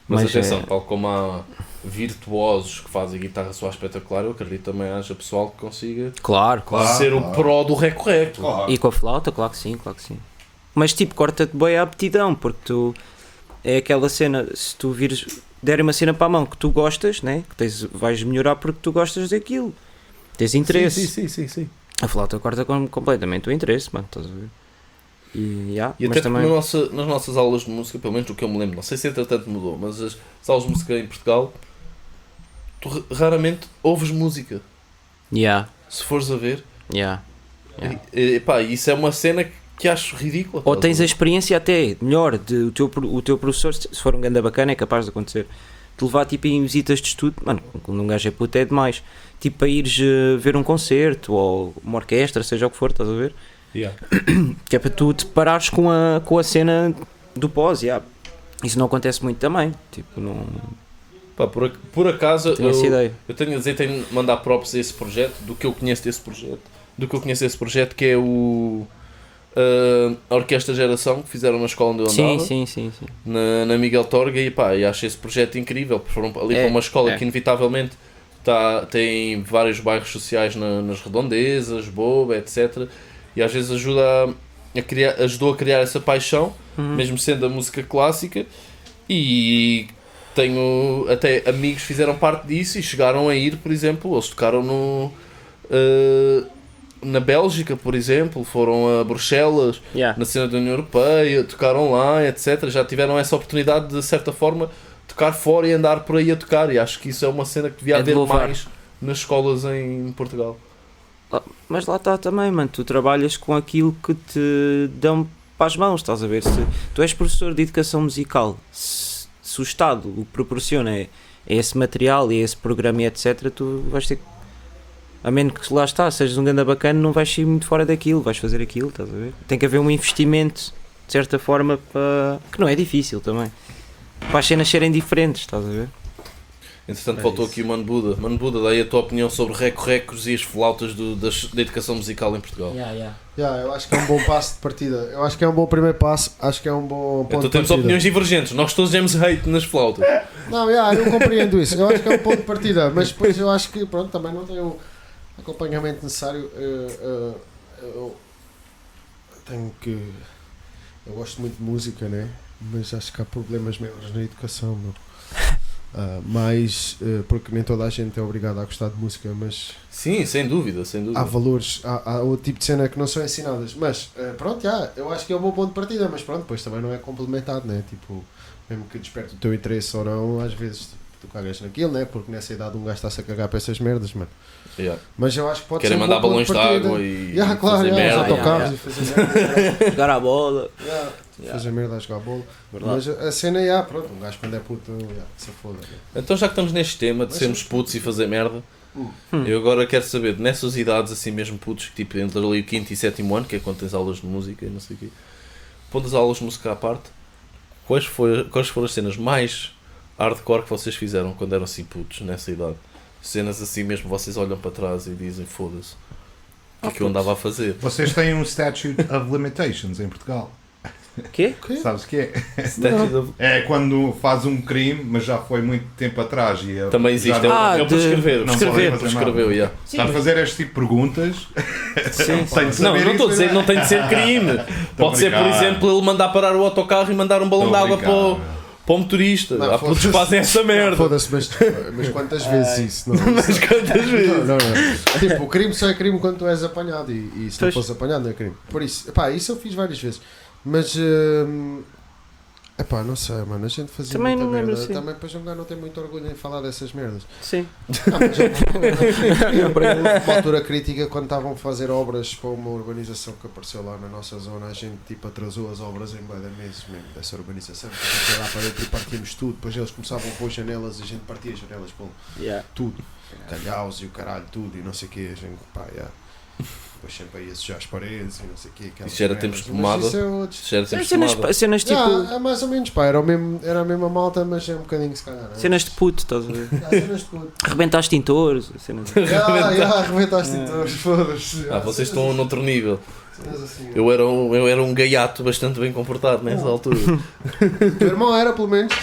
Mas, Mas, atenção, é- tal como há virtuosos que fazem guitarra soar espetacular, eu acredito também haja pessoal que consiga Claro, claro. Claro, ser o claro. pró do reco-reco. claro. E com a flauta, claro que sim, claro que sim. Mas tipo, corta-te bem a aptidão, porque tu. É aquela cena, se tu vires. derem uma cena para a mão que tu gostas, né? Que tens, vais melhorar porque tu gostas daquilo. Tens interesse. Sim, sim, sim, sim. sim. A flauta corta com- completamente o interesse, mano, estás a ver? E, yeah, E mas até também. na nossa, nas nossas aulas de música, pelo menos do que eu me lembro, não sei se entretanto mudou, mas as, as aulas de música em Portugal, tu ra- raramente ouves música, Yeah, se fores a ver. yeah. Yeah. E, e, pá, isso é uma cena que, que acho ridícula. Ou tens a experiência até melhor de o teu, o teu professor, se for um ganda bacana, é capaz de acontecer. De levar tipo em visitas de estudo, mano, quando um gajo é puto é demais. Tipo para ires eh, ver um concerto ou uma orquestra, seja o que for, estás a ver? Yeah. [COUGHS] Que é para tu te parares com a, com a cena do pós, yeah. Isso não acontece muito também. Tipo, não Pá, por, por acaso, tenho essa eu, ideia. eu tenho a dizer, tenho de mandar props a esse projeto, do que eu conheço desse projeto, do que eu conheço desse projeto, que é o ah, a Orquestra Geração, que fizeram na escola onde eu andava. Sim, sim, sim, sim. na, na Miguel Torga e pá, e acho esse projeto incrível. porque Foram ali É, para uma escola é. que inevitavelmente tá, tem vários bairros sociais na- nas redondezas, boba, etc. E às vezes ajuda a, a criar, ajudou a criar essa paixão, Uhum. mesmo sendo a música clássica. E tenho até amigos que fizeram parte disso e chegaram a ir, por exemplo, eles tocaram no. eh, na Bélgica, por exemplo, foram a Bruxelas, Yeah. na cena da União Europeia, tocaram lá, etc. Já tiveram essa oportunidade de, certa forma, tocar fora e andar por aí a tocar. E acho que isso é uma cena que devia É de haver louvar. mais nas escolas em Portugal. Mas lá está também, mano. Tu trabalhas com aquilo que te dão para as mãos, estás a ver? Se tu és professor de educação musical, se, se o Estado o proporciona é, é esse material e esse programa e etc., tu vais ter que. A menos que lá está, sejas um ganda bacana, não vais sair muito fora daquilo, vais fazer aquilo, estás a ver? Tem que haver um investimento, de certa forma, para. que não é difícil também. Para as cenas serem diferentes, estás a ver? Entretanto, É voltou isso. aqui o Mano Buda. Mano Buda, daí a tua opinião sobre reco-recos e as flautas do- das- da educação musical em Portugal. Yeah, yeah. Yeah, eu acho que é um bom passo de partida. Eu acho que é um bom primeiro passo. Acho que é um bom ponto Então de temos opiniões divergentes. Nós todos demos hate nas flautas. Não, yeah, eu compreendo isso. Eu acho que é um ponto de partida, mas depois eu acho que pronto, também não tenho o acompanhamento necessário. eh, eh, eu tenho que. Eu gosto muito de música, né? Mas acho que há problemas maiores na educação, meu. [LAUGHS] Ah, mais eh, porque nem toda a gente é obrigada a gostar de música, mas Sim, sem dúvida, sem dúvida. há valores, há, há outro tipo de cena que não são ensinadas. Mas eh, pronto, já, eu acho que é um bom ponto de partida, mas pronto, depois também não é complementado, né? Tipo, mesmo que desperte o teu interesse ou não, às vezes tu cagas naquilo, né? Porque nessa idade um gajo está-se a cagar para essas merdas, mano. Yeah. Mas eu acho que pode Querem ser um mandar balões de água [LAUGHS] e Yeah, claro, fazer yeah, merda. autocarros yeah, e fazer merda. [LAUGHS] Jogar a bola. yeah, Yeah. Fazer merda a jogar bola. Verdade. Mas a cena é, pronto, um gajo quando é puto, yeah, se foda. Então já que estamos neste tema de Mas sermos putos e fazer merda, Hum. eu agora quero saber, nessas idades assim mesmo putos, que tipo entre ali o quinto e sétimo ano, que é quando tens aulas de música e não sei o quê, pondo as aulas de música à parte, quais, foi, quais foram as cenas mais hardcore que vocês fizeram quando eram assim putos, nessa idade? Cenas assim mesmo, vocês olham para trás e dizem foda-se. O que é que eu andava a fazer? Vocês têm um Statute of Limitations em Portugal. Quê? [LAUGHS] Sabes o que é? Of- É quando faz um crime, mas já foi muito tempo atrás. E Também existe, já é, não- Ah, é o de- prescrever, não prescrever, nada. yeah. Está a fazer este tipo de perguntas. Sim. sem Não, não estou a dizer, não tem de ser crime. Pode ser, por exemplo, ele mandar parar o autocarro e mandar um balão de água para o, meu. para o motorista. Não, Há putos que fazem essa merda. Foda-se, mas, mas quantas vezes isso? Não, [LAUGHS] Mas quantas vezes? Não, não, não. Tipo, o crime só é crime quando tu és apanhado e, e se não Pois. fosse apanhado não é crime. Por isso, epá, isso eu fiz várias vezes. Mas, hum, epá, não sei, mano, a gente fazia Também muita não lembro merda. assim. Também depois um gajo não tem muito orgulho em falar dessas merdas. Sim. [LAUGHS] Houve uma altura crítica quando estavam a fazer obras para uma urbanização que apareceu lá na nossa zona, a gente tipo atrasou as obras em de meses mesmo dessa urbanização. A gente ia lá para dentro e partíamos tudo, depois eles começavam a pôr janelas e a gente partia as janelas pô, Yeah. tudo, calhaus e o caralho, tudo e não sei o que, a gente pá, yeah. Depois sempre ia sujar as paredes e não sei o que. Isso já era tempos de pomada? Isso é outros. Isso já era Sim, sempre cenas, cenas tipo. Yeah, é mais ou menos, pá, era, o mesmo, era a mesma malta, mas é um bocadinho se calhar. né? Cenas de puto, estás a ver? Yeah, cenas de puto. [LAUGHS] Arrebentar extintores. Cenas Ah, yeah, arrebentaste tintores, foda-se. Ah, vocês estão noutro nível. Assim, Eu era um, eu era um gaiato bastante bem comportado nessa altura. O [LAUGHS] teu irmão era, pelo menos. [LAUGHS]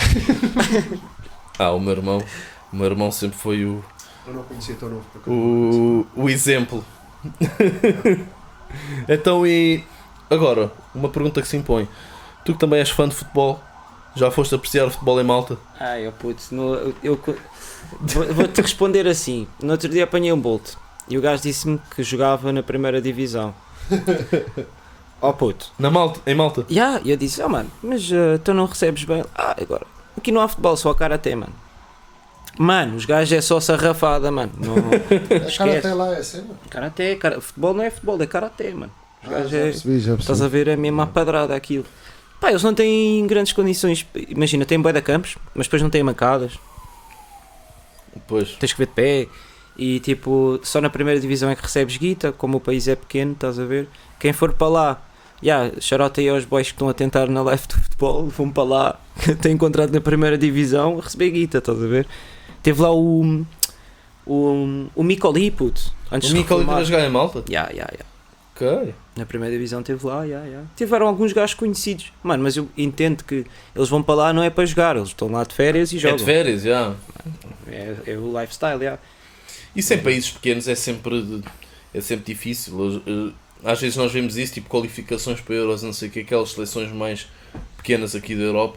Ah, o meu irmão. O meu irmão sempre foi o, Eu não conhecia teu novo. o, o exemplo. [LAUGHS] então e agora, uma pergunta que se impõe. Tu que também és fã de futebol, já foste apreciar o futebol em Malta? Ai, oh no, eu, eu co- vou- vou-te responder assim. No outro dia apanhei um Bolt e o gajo disse-me que jogava na primeira divisão. [LAUGHS] Oh puto. Na Malta, em Malta? E yeah, eu disse, oh mano, mas uh, tu não recebes bem. Ah, agora, aqui não há futebol, só há karatê, mano. Mano, os gajos é só sarrafada, mano. Não, A [LAUGHS] cara esquece. até lá é cena. Karatê, cara, futebol não é futebol, é karatê, mano. Os Ah, gajos já é, percebi, já estás percebi. a ver, é mesmo a padrada aquilo. Pá, eles não têm grandes condições. Imagina, têm bué de campos, mas depois não têm mancadas. Pois. tens que ver de pé e tipo, só na primeira divisão é que recebes guita, como o país é pequeno, estás a ver? Quem for para lá, já, xarote aí aos boys que estão a tentar na live do futebol, vão para lá, [LAUGHS] têm contrato na primeira divisão, a receber guita, estás a ver? Teve lá o o, o Micoli, puto, antes O de Mico ali reformar. a jogar em Malta? Ya, ya, ya. Ok. Na primeira divisão teve lá, ya, ya. Tiveram alguns gajos conhecidos, mano, mas eu entendo que eles vão para lá não é para jogar, eles estão lá de férias e É jogam. de férias, já. É, é o lifestyle, ya. Isso em países pequenos é sempre, é sempre difícil. Eh, Às vezes nós vemos isso, tipo qualificações para Euros, não sei o que, aquelas seleções mais pequenas aqui da Europa,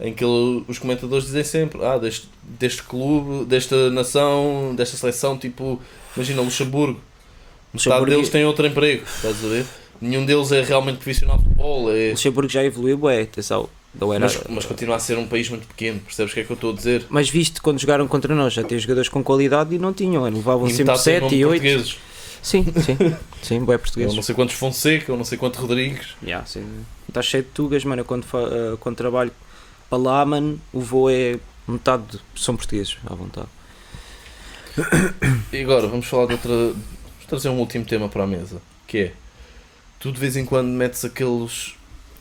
em que os comentadores dizem sempre, ah, deste, deste clube, desta nação, desta seleção, tipo, imagina Luxemburgo, metade Luxemburgo- deles tem outro emprego, estás a ver? Nenhum deles é realmente profissional de futebol, é, Luxemburgo já evoluiu, bué, atenção. Não era, mas, mas continua a ser um país muito pequeno, percebes o que é que eu estou a dizer? Mas viste quando jogaram contra nós, já tinha jogadores com qualidade e não tinham, levavam E sempre metade tem 7 nome e 8. portugueses. Sim, sim, sim, bué Eu portugueses. não sei quantos Fonseca, eu não sei quantos Rodrigues. Yeah, sim. Está cheio de tugas, mano. Eu Quando, eh, quando trabalho para lá, mano, o voo é metade são portugueses, à vontade. E agora vamos falar de outra. Vamos trazer um último tema para a mesa. Que é. Tu de vez em quando metes aqueles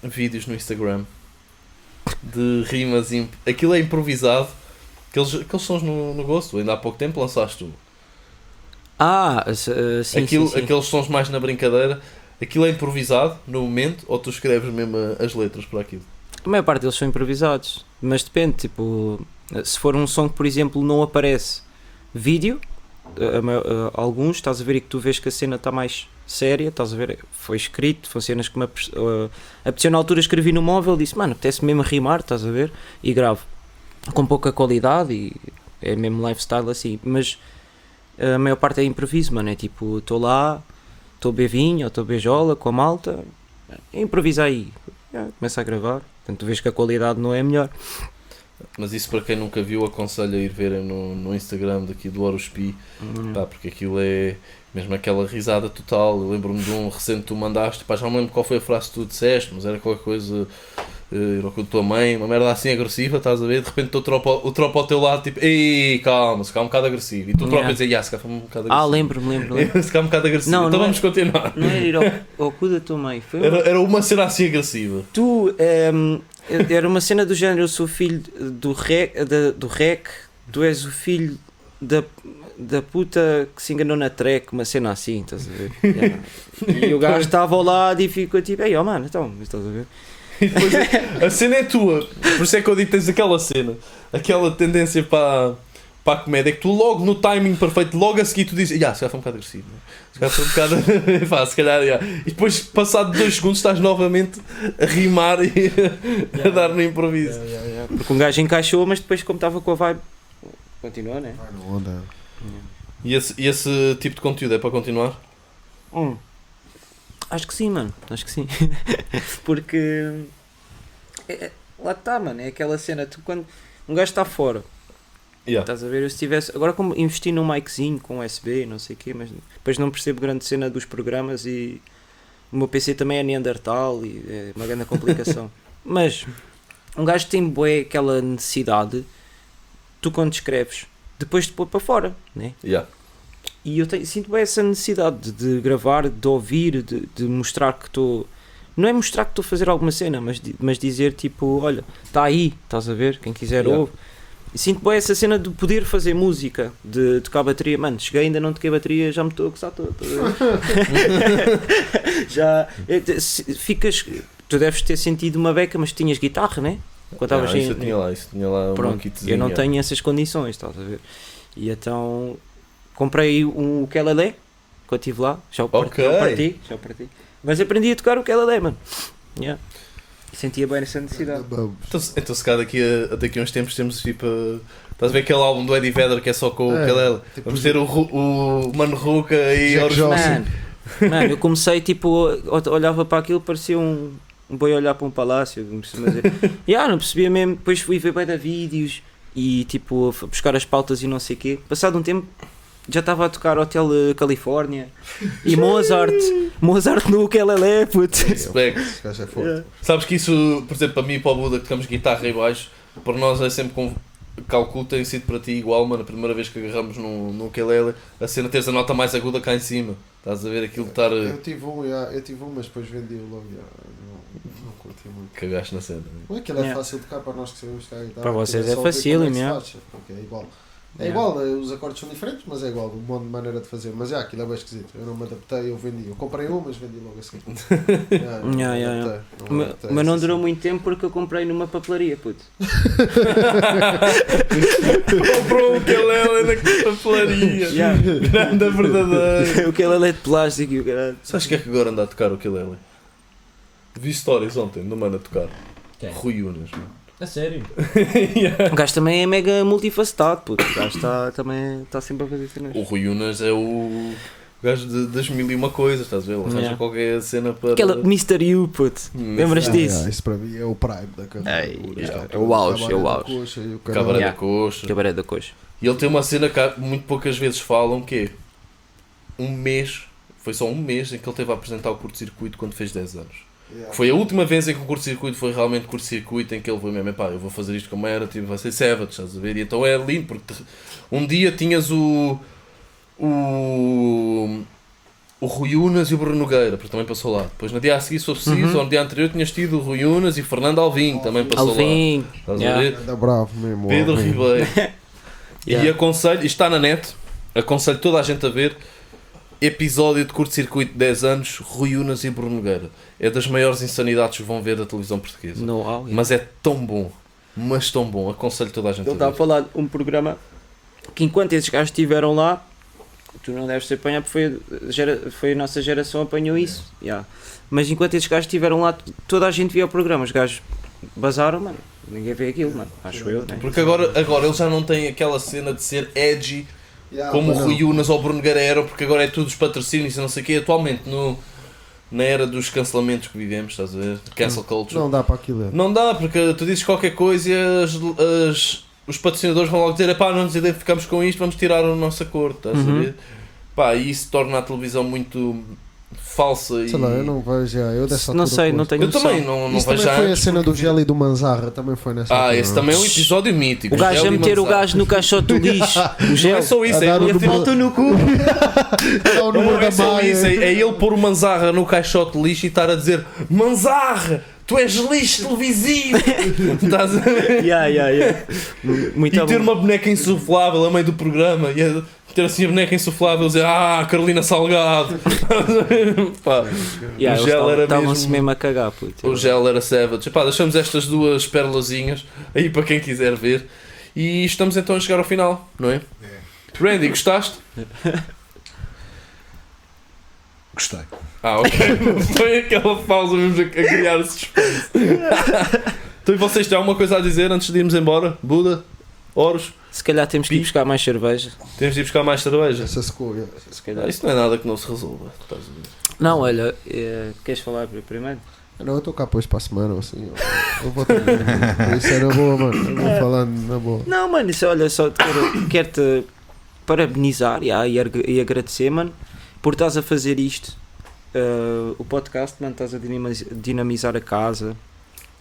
vídeos no Instagram de rimas. imp- Aquilo é improvisado, Aqueles, aqueles sons no, no gosto, ainda há pouco tempo lançaste um. Ah, uh, sim, Aquilo, sim, sim. Aqueles sons mais na brincadeira, aquilo é improvisado no momento ou tu escreves mesmo as letras para aquilo? A maior parte deles são improvisados, mas depende, tipo, se for um som que, por exemplo, não aparece vídeo, maior- a- alguns, estás a ver e que tu vês que a cena está mais séria, estás a ver, foi escrito, foram cenas que me uh, apeteceu na altura, escrevi no móvel, disse, mano, apetece mesmo rimar, estás a ver, e gravo, com pouca qualidade e é mesmo lifestyle assim, mas a maior parte é improviso, mano, é tipo, estou lá, estou a beber vinho, ou estou a beijola com a malta, improvisa aí, começa a gravar. Portanto, tu vês que a qualidade não é melhor. Mas isso para quem nunca viu, aconselho a ir verem no, no Instagram daqui do Orospi, Hum. pá, porque aquilo é mesmo aquela risada total. Eu lembro-me de um recente que tu mandaste, pá, já não me lembro qual foi a frase que tu disseste, mas era qualquer coisa. Eh, Era com a tua mãe, uma merda assim agressiva, estás a ver? De repente o tropa, o tropa ao teu lado, tipo, ei, calma, se calhar um bocado agressivo. E tu Yeah. a dizer, yeah, se calhar foi um bocado Ah, agressivo. lembro-me, lembro, lembro. [LAUGHS] se calhar um bocado agressivo. Não, então não vamos continuar. Não era ir ao, [LAUGHS] ao cu da tua mãe. Foi Era, era uma cena assim agressiva. Tu, ehm, era uma cena do género, eu sou filho do rec, da- do rec tu és o filho da, da puta que se enganou na track, uma cena assim, estás a ver? [LAUGHS] Yeah. E o gajo estava ao lado e ficou tipo, ei, ó mano, então, estás a ver? E depois a cena é tua. Por isso é que eu digo que tens aquela cena, aquela tendência para, para a comédia, que tu logo no timing perfeito, logo a seguir tu dizes, yeah, se calhar foi um bocado agressivo. né? Se calhar foi um bocado. [LAUGHS] Pá, se calhar, yeah." E depois, passado dois segundos, estás novamente a rimar e [LAUGHS] a dar no improviso. Porque um gajo encaixou, mas depois, como estava com a vibe, continua, né? Vai na onda. E esse, e esse tipo de conteúdo é para continuar? Hum. Acho que sim, mano. Acho que sim. [LAUGHS] Porque. é- é- lá está, mano. É aquela cena. Tu, quando um gajo está fora, Yeah. estás a ver? Eu se tivesse. Agora, como investi num miczinho com USB, não sei o quê, mas depois não percebo grande cena dos programas e. O meu PC também é Neandertal e é uma grande complicação. [LAUGHS] mas um gajo tem bué aquela necessidade, tu quando escreves, depois de pôr para fora, né? Yeah. E eu tenho, sinto bem essa necessidade de, gravar, de ouvir, de, de mostrar que estou. Não é mostrar que estou a fazer alguma cena, mas, mas dizer tipo: olha, está aí, estás a ver? Quem quiser Yeah. ouve. E sinto bem essa cena de poder fazer música, de tocar bateria. Mano, cheguei, ainda não toquei bateria, já me estou a gostar todo. ver? [LAUGHS] já. é, Ficas. Tu deves ter sentido uma beca, mas tinhas guitarra, né? Quando sem- isso eu tinha lá, isso tinha lá Pronto, eu não tenho essas condições, estás a ver? E então comprei um ukulele que eu estive lá, já o parti, Ok. já o parti, já o parti. Mas aprendi a tocar o ukulele, mano. Yeah. Sentia bem essa necessidade. Então, se- então se calhar daqui a, daqui a uns tempos temos tipo. Estás a ver aquele álbum do Eddie Vedder que é só com o É, ukulele? tipo Vamos os- ter o, o Mano Ruka e Johnson. Mano, eu comecei tipo, o- olhava para aquilo, parecia um, um boi a olhar para um palácio. Dizer. [LAUGHS] yeah, não percebia mesmo. Depois fui ver bem da vídeos e tipo, buscar as pautas e não sei o quê. Passado um tempo já estava a tocar Hotel eh, Califórnia e Mozart. [LAUGHS] Mozart no ukulele, puto. Respect. Esse é forte. Sabes que isso, por exemplo, para mim e para o Buda que tocamos guitarra e baixo, para nós é sempre com. Calculo que tem sido para ti igual, mano. A primeira vez que agarramos no, no ukulele, a cena teres a nota mais aguda cá em cima. Estás a ver aquilo de estar. Eu tive um, yeah, eu tive um, mas depois vendi-o logo. yeah, Não, não curti muito. Cagaste na cena. Não é que ele é Yeah. fácil de tocar para nós que sabemos tocar guitarra. Para aquilo vocês é é que faz, porque é igual. É Yeah. igual, eh, os acordes são diferentes, mas é igual, o modo de maneira de fazer. Mas é, aquilo é bem esquisito. Eu não me adaptei, eu vendi. Eu comprei um, mas vendi logo assim. [LAUGHS] Yeah, não Yeah, yeah, adaptei, não me Ma- adaptei, Mas não durou sim. muito tempo porque eu comprei numa papelaria, puto. [LAUGHS] Comprou um ukulele na papelaria. Yeah. Grande verdadeiro. o ukulele é de plástico e o caralho. Sabes que é que agora anda a tocar o ukulele? Vi stories ontem mano a tocar. Quem? Rui Unas, mano. A sério? [LAUGHS] Yeah. O gajo também é mega multifacetado, puto. O gajo está também está sempre a fazer cenas. O Rui Unas é o gajo de- das mil e uma coisas, estás a ver? Ele arranja Yeah. qualquer cena para. Aquela Mr. You, puto. Lembras Ah, disso? yeah, isso para mim é o prime da carreira. Ei, O yeah, é o auge, é o auge. e Cabaré da coxa. Cabaré da coxa. E ele tem uma cena que muito poucas vezes falam que é um mês, foi só um mês em que ele teve a apresentar o curto-circuito quando fez 10 anos. Yeah. Foi a última vez em que o curto-circuito foi realmente curto-circuito em que ele foi mesmo, pá, eu vou fazer isto como era, tipo, vai ser Savage, estás a ver? E então é lindo, porque te- um dia tinhas o. o. o Rui Unas e o Bruno Nogueira, porque também passou lá. Depois no dia a seguir, se for preciso, ou no dia anterior, tinhas tido o Rui Unas e o Fernando Alvim, que também passou Alvim. lá. Estás Yeah. a ver? Anda bravo mesmo. Pedro Alvin. Ribeiro. [LAUGHS] Yeah. E aconselho, isto está na net, aconselho toda a gente a ver. Episódio de curto-circuito de 10 anos, Rui Unas e Bruno Nogueira. É das maiores insanidades que vão ver da televisão portuguesa. How, yeah. Mas é tão bom, mas tão bom. Aconselho toda a gente Ele a está a falar de um programa que enquanto esses gajos estiveram lá, tu não deves ter apanhado porque foi, foi a nossa geração apanhou isso. yeah. Mas enquanto esses gajos estiveram lá, toda a gente via o programa. Os gajos basaram, mano. Ninguém vê aquilo, mano. Acho eu, né? Porque agora, agora ele já não tem aquela cena de ser edgy Yeah, como o Rui. Unas ou o Bruno eram, porque agora é tudo os patrocínios e não sei o quê. Atualmente, no, na era dos cancelamentos que vivemos, estás a ver? Cancel culture. Não dá para aquilo. é. Não dá, porque tu dizes qualquer coisa e as, as- os patrocinadores vão logo dizer: pá, não nos identificamos com isto, vamos tirar a nossa cor, estás a Uhum. ver? Pá, e isso torna a televisão muito falsa e. Sei lá, eu não vejo. já, Eu dessa Não sei, não tenho Eu noção. também não, não Isso vejo também foi a antes, cena do porque- Gel e do Manzarra, também foi nessa Ah, altura. esse também é um episódio mítico. O gajo Gel a e meter o Manzarra. gajo no caixote do [LAUGHS] lixo. O Não gel. é só isso, A é, dar o ele número- ter- no cu. [LAUGHS] Dá o número Não é da só Maia. isso, é, é ele pôr o Manzarra no caixote de lixo e estar a dizer Manzarra, tu és lixo televisivo. [LAUGHS] Estás a ver? Yeah, yeah, yeah. Muito E ter bom. uma boneca insuflável a meio do programa e ter assim a boneca insuflável e dizer Ah, Carolina Salgado. [LAUGHS] Pá, Yeah, o gel era Estavam-se mesmo- mesmo a cagar, puto. o gel era savage. Pá, deixamos estas duas perlazinhas aí para quem quiser ver. E estamos então a chegar ao final, não é? Randy, gostaste? [LAUGHS] Gostei. Ah, ok. [LAUGHS] Foi aquela pausa mesmo a criar suspense. então, e vocês têm alguma coisa a dizer antes de irmos embora? Buda? Horus? Se calhar temos que ir buscar mais cerveja. Temos de ir buscar mais cerveja? Essa secou, é. Se calhar. Ah, isso não é nada que não se resolva. Não, olha, eh, queres falar primeiro? Não, eu estou cá depois para a semana ou assim. Eu, eu vou ter. [LAUGHS] Isso é na boa, mano. Eu vou falando na boa. Não, mano, isso, olha, só te quero, quero-te parabenizar yeah, e, e agradecer, mano, por estás a fazer isto. Uh, o podcast, mano, estás a dinamiz- dinamizar a casa,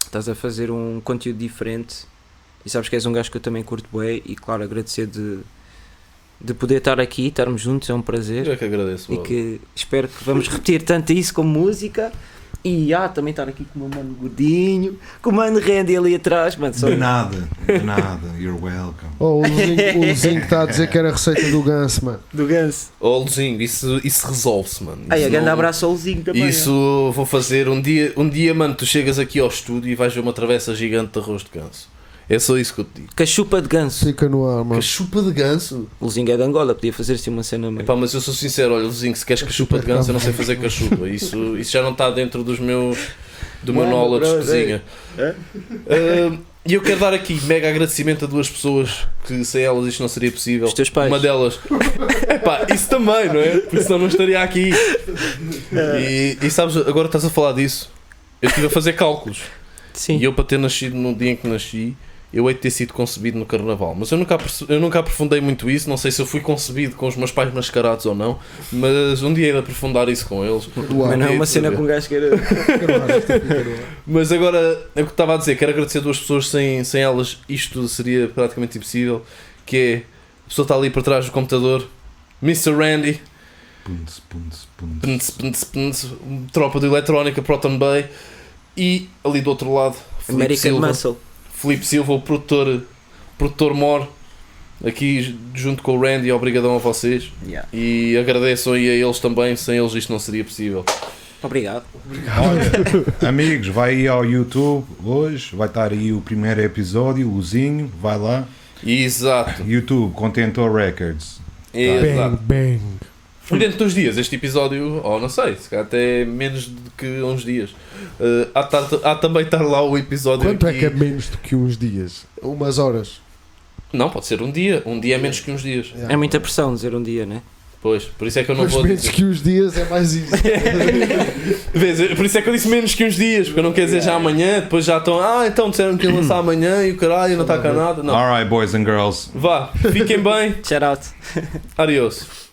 estás a fazer um conteúdo diferente e sabes que és um gajo que eu também curto bem e, claro, agradecer de, de poder estar aqui, estarmos juntos, é um prazer Eu é que agradeço. e que espero que vamos repetir tanto isso como música. E ah, também estar aqui com o meu mano gordinho, com o mano Randy ali atrás, mano. Só... De nada, de nada. You're welcome. Oh, o Luzinho, o Luzinho está a dizer que era a receita do ganso, mano. Do ganso. Ó, Luzinho, isso, isso resolve-se, mano. Ai, Isso a grande não- abraço ao Luzinho também. Isso vou fazer um dia, um dia, mano. Tu chegas aqui ao estúdio e vais ver uma travessa gigante de arroz de ganso. É só isso que eu te digo. Cachupa de ganso. Fica no ar, mano. Cachupa de ganso. O Luzinho é de Angola, podia fazer assim uma cena meio. Epá, mas eu sou sincero, olha, Luzinho, se queres cachupa de ganso, eu não sei fazer cachupa. Isso, isso já não está dentro dos meus, do meu knowledge de cozinha. É? Ah, E eu quero dar aqui mega agradecimento a duas pessoas que sem elas isto não seria possível. Os teus pais. Uma delas. Epá, isso também, não é? Porque senão não estaria aqui. E, e sabes, agora estás a falar disso. Eu estive a fazer cálculos. Sim. E eu, para ter nascido no dia em que nasci, eu hei de ter sido concebido no Carnaval. Mas eu nunca, eu nunca aprofundei muito isso. Não sei se eu fui concebido com os meus pais mascarados ou não. Mas um dia hei de aprofundar isso com eles. Ar. Mas não é uma cena com um gajo que era. [LAUGHS] Mas agora, é o que estava a dizer, quero agradecer a duas pessoas, sem, sem elas isto seria praticamente impossível, que é, a pessoa está ali por trás do computador, Mr. Randy, Punts, punts, punts. pns, pns, pns, tropa de eletrónica, Proton Bay, e ali do outro lado, Felipe American Silva, Muscle. Felipe Silva, o produtor, produtor Mor, aqui junto com o Randy, obrigadão a vocês, Yeah. e agradeço aí a eles também, sem eles isto não seria possível. Obrigado. [LAUGHS] Amigos, vai aí ao YouTube hoje, vai estar aí o primeiro episódio, o Luzinho, vai lá. Exato, YouTube, Contentor Records. exato. Bang, bang. Dentro dos dias, este episódio, ou não sei, se calhar até menos do que uns dias. Uh, há, tar- há também estar lá o episódio. Quanto é aqui- que é menos do que uns dias? Umas horas. Não, pode ser um dia. Um dia é menos que uns dias. É muita pressão dizer um dia, né? Pois, por isso é que eu não Mas vou menos dizer. que uns dias é mais isso. [LAUGHS] Vês, por isso é que eu disse menos que uns dias, porque eu não quero dizer já amanhã, depois já estão. Ah, então disseram que ia lançar amanhã e o caralho não está cá nada. Não. Alright, boys and girls. Vá, fiquem bem. [LAUGHS] Shout out. Adiós.